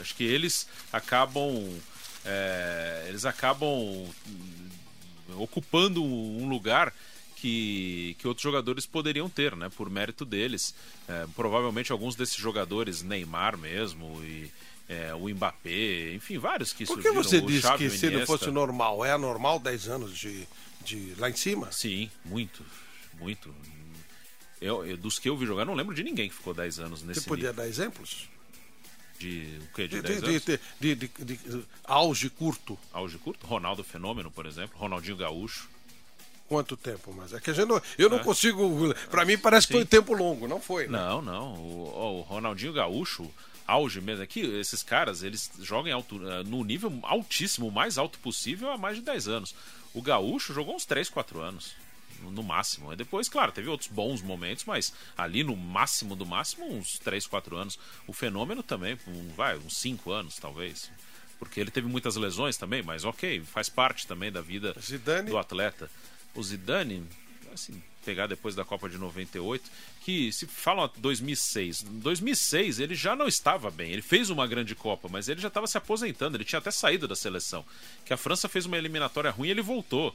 Acho que eles acabam, é, eles acabam hum, ocupando um lugar que, que outros jogadores poderiam ter, né, por mérito deles. É, provavelmente alguns desses jogadores, Neymar mesmo e é, o Mbappé, enfim, vários que Por que surgiram. você disse que se ele fosse normal, é anormal 10 anos de, de lá em cima? Sim, muito, muito. Eu, eu- dos que eu vi jogar, não lembro de ninguém que ficou 10 anos nesse Você podia nível. dar exemplos? De o quê? De De, 10 de, anos? de, de, auge curto. Auge curto? Ronaldo Fenômeno, por exemplo. Ronaldinho Gaúcho. Quanto tempo? Mas é que a gente não, eu não É. consigo. Pra mim parece que foi Sim. tempo longo, não foi? né? Não, não. O, o Ronaldinho Gaúcho, auge mesmo. Aqui, esses caras, eles jogam alto, eh, no nível altíssimo, o mais alto possível, há mais de 10 anos. O Gaúcho jogou uns 3, 4 anos. no- máximo. E depois, claro, teve outros bons momentos, mas ali no máximo do máximo, uns 3, 4 anos. O fenômeno também, um, vai, uns 5 anos, talvez. Porque ele teve muitas lesões também, mas ok, faz parte também da vida do atleta. O Zidane, assim, pegar depois da Copa de 98, que se falam 2006, 2006 ele já não estava bem, ele fez uma grande Copa, mas ele já estava se aposentando, ele tinha até saído da seleção, que a França fez uma eliminatória ruim e ele voltou.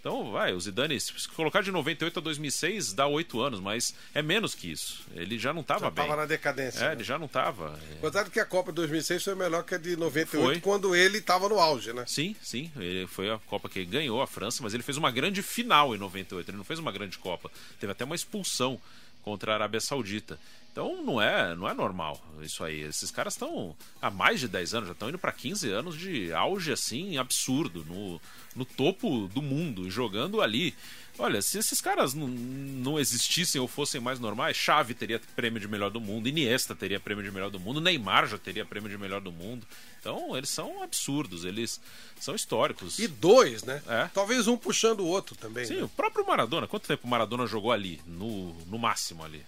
Então, vai, o Zidane, se colocar de 98 a 2006, dá 8 anos, mas é menos que isso. Ele já não estava bem. tava na decadência, É, né? ele já não estava. Apesar que a Copa de 2006 foi melhor que a de 98, Foi. quando ele estava no auge, né? Sim, sim. Ele foi a Copa que ganhou a França, mas ele fez uma grande final em 98. Ele não fez uma grande Copa. Teve até uma expulsão contra a Arábia Saudita. Então não é, não é normal isso aí. Esses caras estão há mais de 10 anos, já estão indo para 15 anos de auge assim absurdo no, no topo do mundo, jogando ali. Olha, se esses caras não, não existissem ou fossem mais normais, Xavi teria prêmio de melhor do mundo, Iniesta teria prêmio de melhor do mundo, Neymar já teria prêmio de melhor do mundo. Então, eles são absurdos, eles são históricos. E dois, né? É. Talvez um puxando o outro também. Sim, né? o próprio Maradona. Quanto tempo o Maradona jogou ali? No, no máximo ali.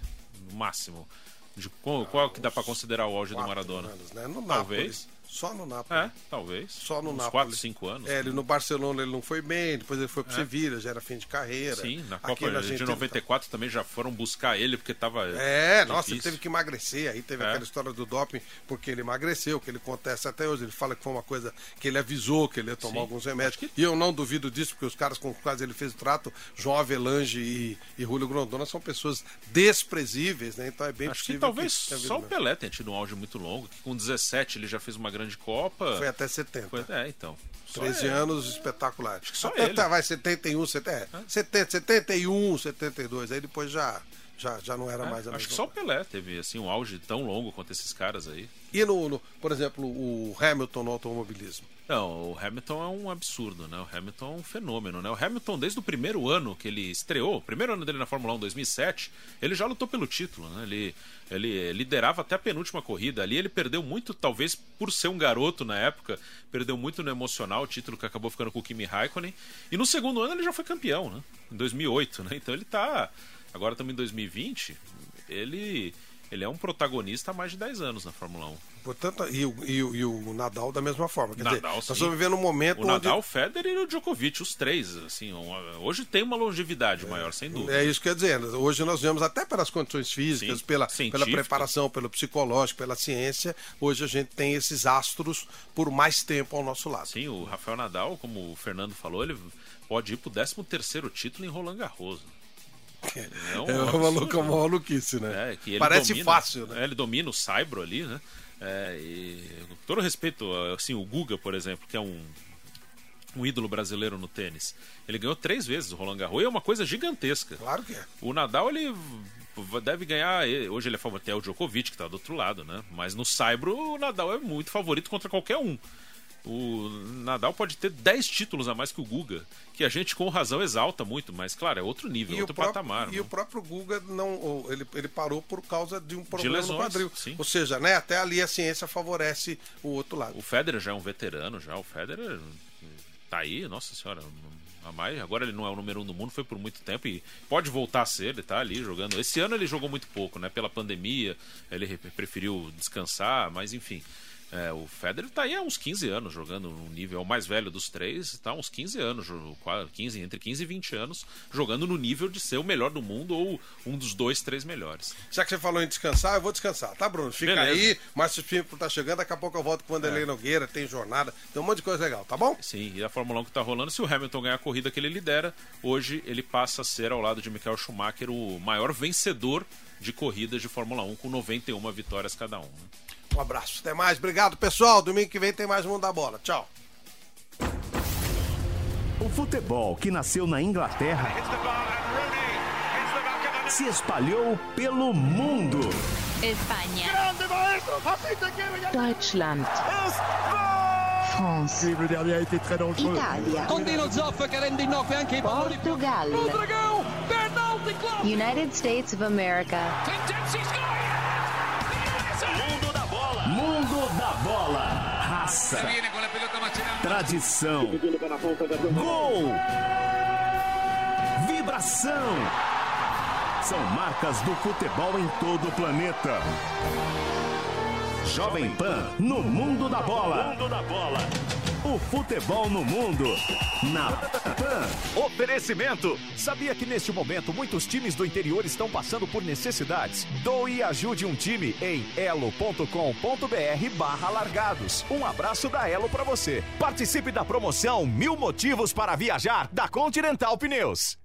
No máximo. De, qual, qual que dá pra considerar o auge do Maradona? anos, né? Talvez. Só no Nápoles. É, talvez. Só no Uns Nápoles. 4, 5 anos. É, ele no Barcelona ele não foi bem, depois ele foi pro É. Sevilha, já era fim de carreira. Sim, na Aqui Copa de Argentina- 94 também já foram buscar ele porque tava. É, nossa, ele difícil. teve que emagrecer. Aí teve É. aquela história do doping, porque ele emagreceu, que ele acontece até hoje. Ele fala que foi uma coisa que ele avisou que ele ia tomar Sim. alguns remédios. E eu não duvido disso, porque os caras com os quais ele fez o trato, João Avelange e, e Julio Grondona, são pessoas desprezíveis, né? Então é bem Acho que possível. talvez tenha havido só o. Pelé tenha tido um auge muito longo, que com 17 ele já fez uma grande Copa. Foi até 70. Foi- é, então. Só 13 ele. anos espetacular. só Até ele. vai 71, 70, é, 70, 71, 72. Aí depois já, já, já não era É, mais a acho que só o Pelé teve assim um auge tão longo quanto esses caras aí. E no, no- por exemplo, o Hamilton no automobilismo. Não, o Hamilton é um absurdo, né? O Hamilton é um fenômeno, né? O Hamilton, desde o primeiro ano que ele estreou, o primeiro ano dele na Fórmula 1, 2007, ele já lutou pelo título, né? Ele, ele liderava até a penúltima corrida. Ali ele perdeu muito, talvez por ser um garoto na época, perdeu muito no emocional, o título que acabou ficando com o Kimi Raikkonen. E no segundo ano ele já foi campeão, né? Em 2008, né? Então ele tá... Agora estamos em 2020, ele... Ele é um protagonista há mais de 10 anos na Fórmula 1. Portanto, e o, e o- e o Nadal da mesma forma. Quer dizer, Nadal, nós sim. estamos vivendo um momento O onde. Nadal, o Federer e o Djokovic, os três, assim, hoje tem uma longevidade maior, sem dúvida. É isso que eu ia dizer. Hoje nós vemos, até pelas condições físicas, Sim, pela, pela preparação, pelo psicológico, pela ciência, hoje a gente tem esses astros por mais tempo ao nosso lado. Sim, o Rafael Nadal, como o Fernando falou, ele pode ir pro 13 terceiro título em Roland Garros. É um uma, absurdo. maluca, uma maluquice, né? É, Parece domina- fácil, né? é, ele domina o Saibro ali, né? É, e, com todo respeito, assim, o Guga, por exemplo, que é um, um ídolo brasileiro no tênis, ele ganhou três vezes o Roland Garros e é uma coisa gigantesca. Claro que é. O Nadal, ele deve ganhar. Hoje ele é favorito, até o Djokovic, que tá do outro lado, né? Mas no Saibro, o Nadal é muito favorito contra qualquer um. O Nadal pode ter 10 títulos a mais que o Guga, que a gente com razão exalta muito, mas claro, é outro nível, E, o outro próprio, patamar. e né? o próprio Guga não, ele, ele parou por causa de um problema lesões, no quadril. sim. Ou seja, né, até ali a ciência favorece o outro lado. O Federer já é um veterano, já. O Federer tá aí, nossa senhora. A mais, agora ele não é o número um do mundo, foi por muito tempo e pode voltar a ser, ele tá ali jogando. Esse ano ele jogou muito pouco, né? Pela pandemia, ele re- preferiu descansar, mas enfim. É, o Federer tá aí há uns 15 anos jogando no nível, é o mais velho dos três, tá há uns 15 anos, jo- qua- 15, entre 15 e 20 anos, jogando no nível de ser o melhor do mundo ou um dos dois, três melhores. Já que você falou em descansar, eu vou descansar, tá, Bruno? Fica Beleza. aí, Márcio Pimpo tá chegando, daqui a pouco eu volto com o Vanderlei É. Nogueira, tem jornada, tem um monte de coisa legal, tá bom? Sim, e a Fórmula 1 que tá rolando, se o Hamilton ganhar a corrida que ele lidera, hoje ele passa a ser, ao lado de Michael Schumacher, o maior vencedor de corridas de Fórmula 1, com 91 vitórias cada um. né? Um abraço, até mais, obrigado pessoal, domingo que vem tem mais Mundo da Bola, tchau. O futebol que nasceu na Inglaterra se espalhou pelo mundo. Ya. Deutschland. France. Italia. Condino Zoff che rende innocui anche i palloni più- Portugal. United States of America. Mundo da bola. Raça. Tradição. Gol. Vibração. São marcas do futebol em todo o planeta. Jovem Pan no mundo da bola. Mundo da bola. O futebol no mundo. Na Pan. Oferecimento. Sabia que neste momento muitos times do interior estão passando por necessidades? Doe e ajude um time em elo.com.br barra largados. Um abraço da Elo para você. Participe da promoção Mil Motivos para Viajar da Continental Pneus.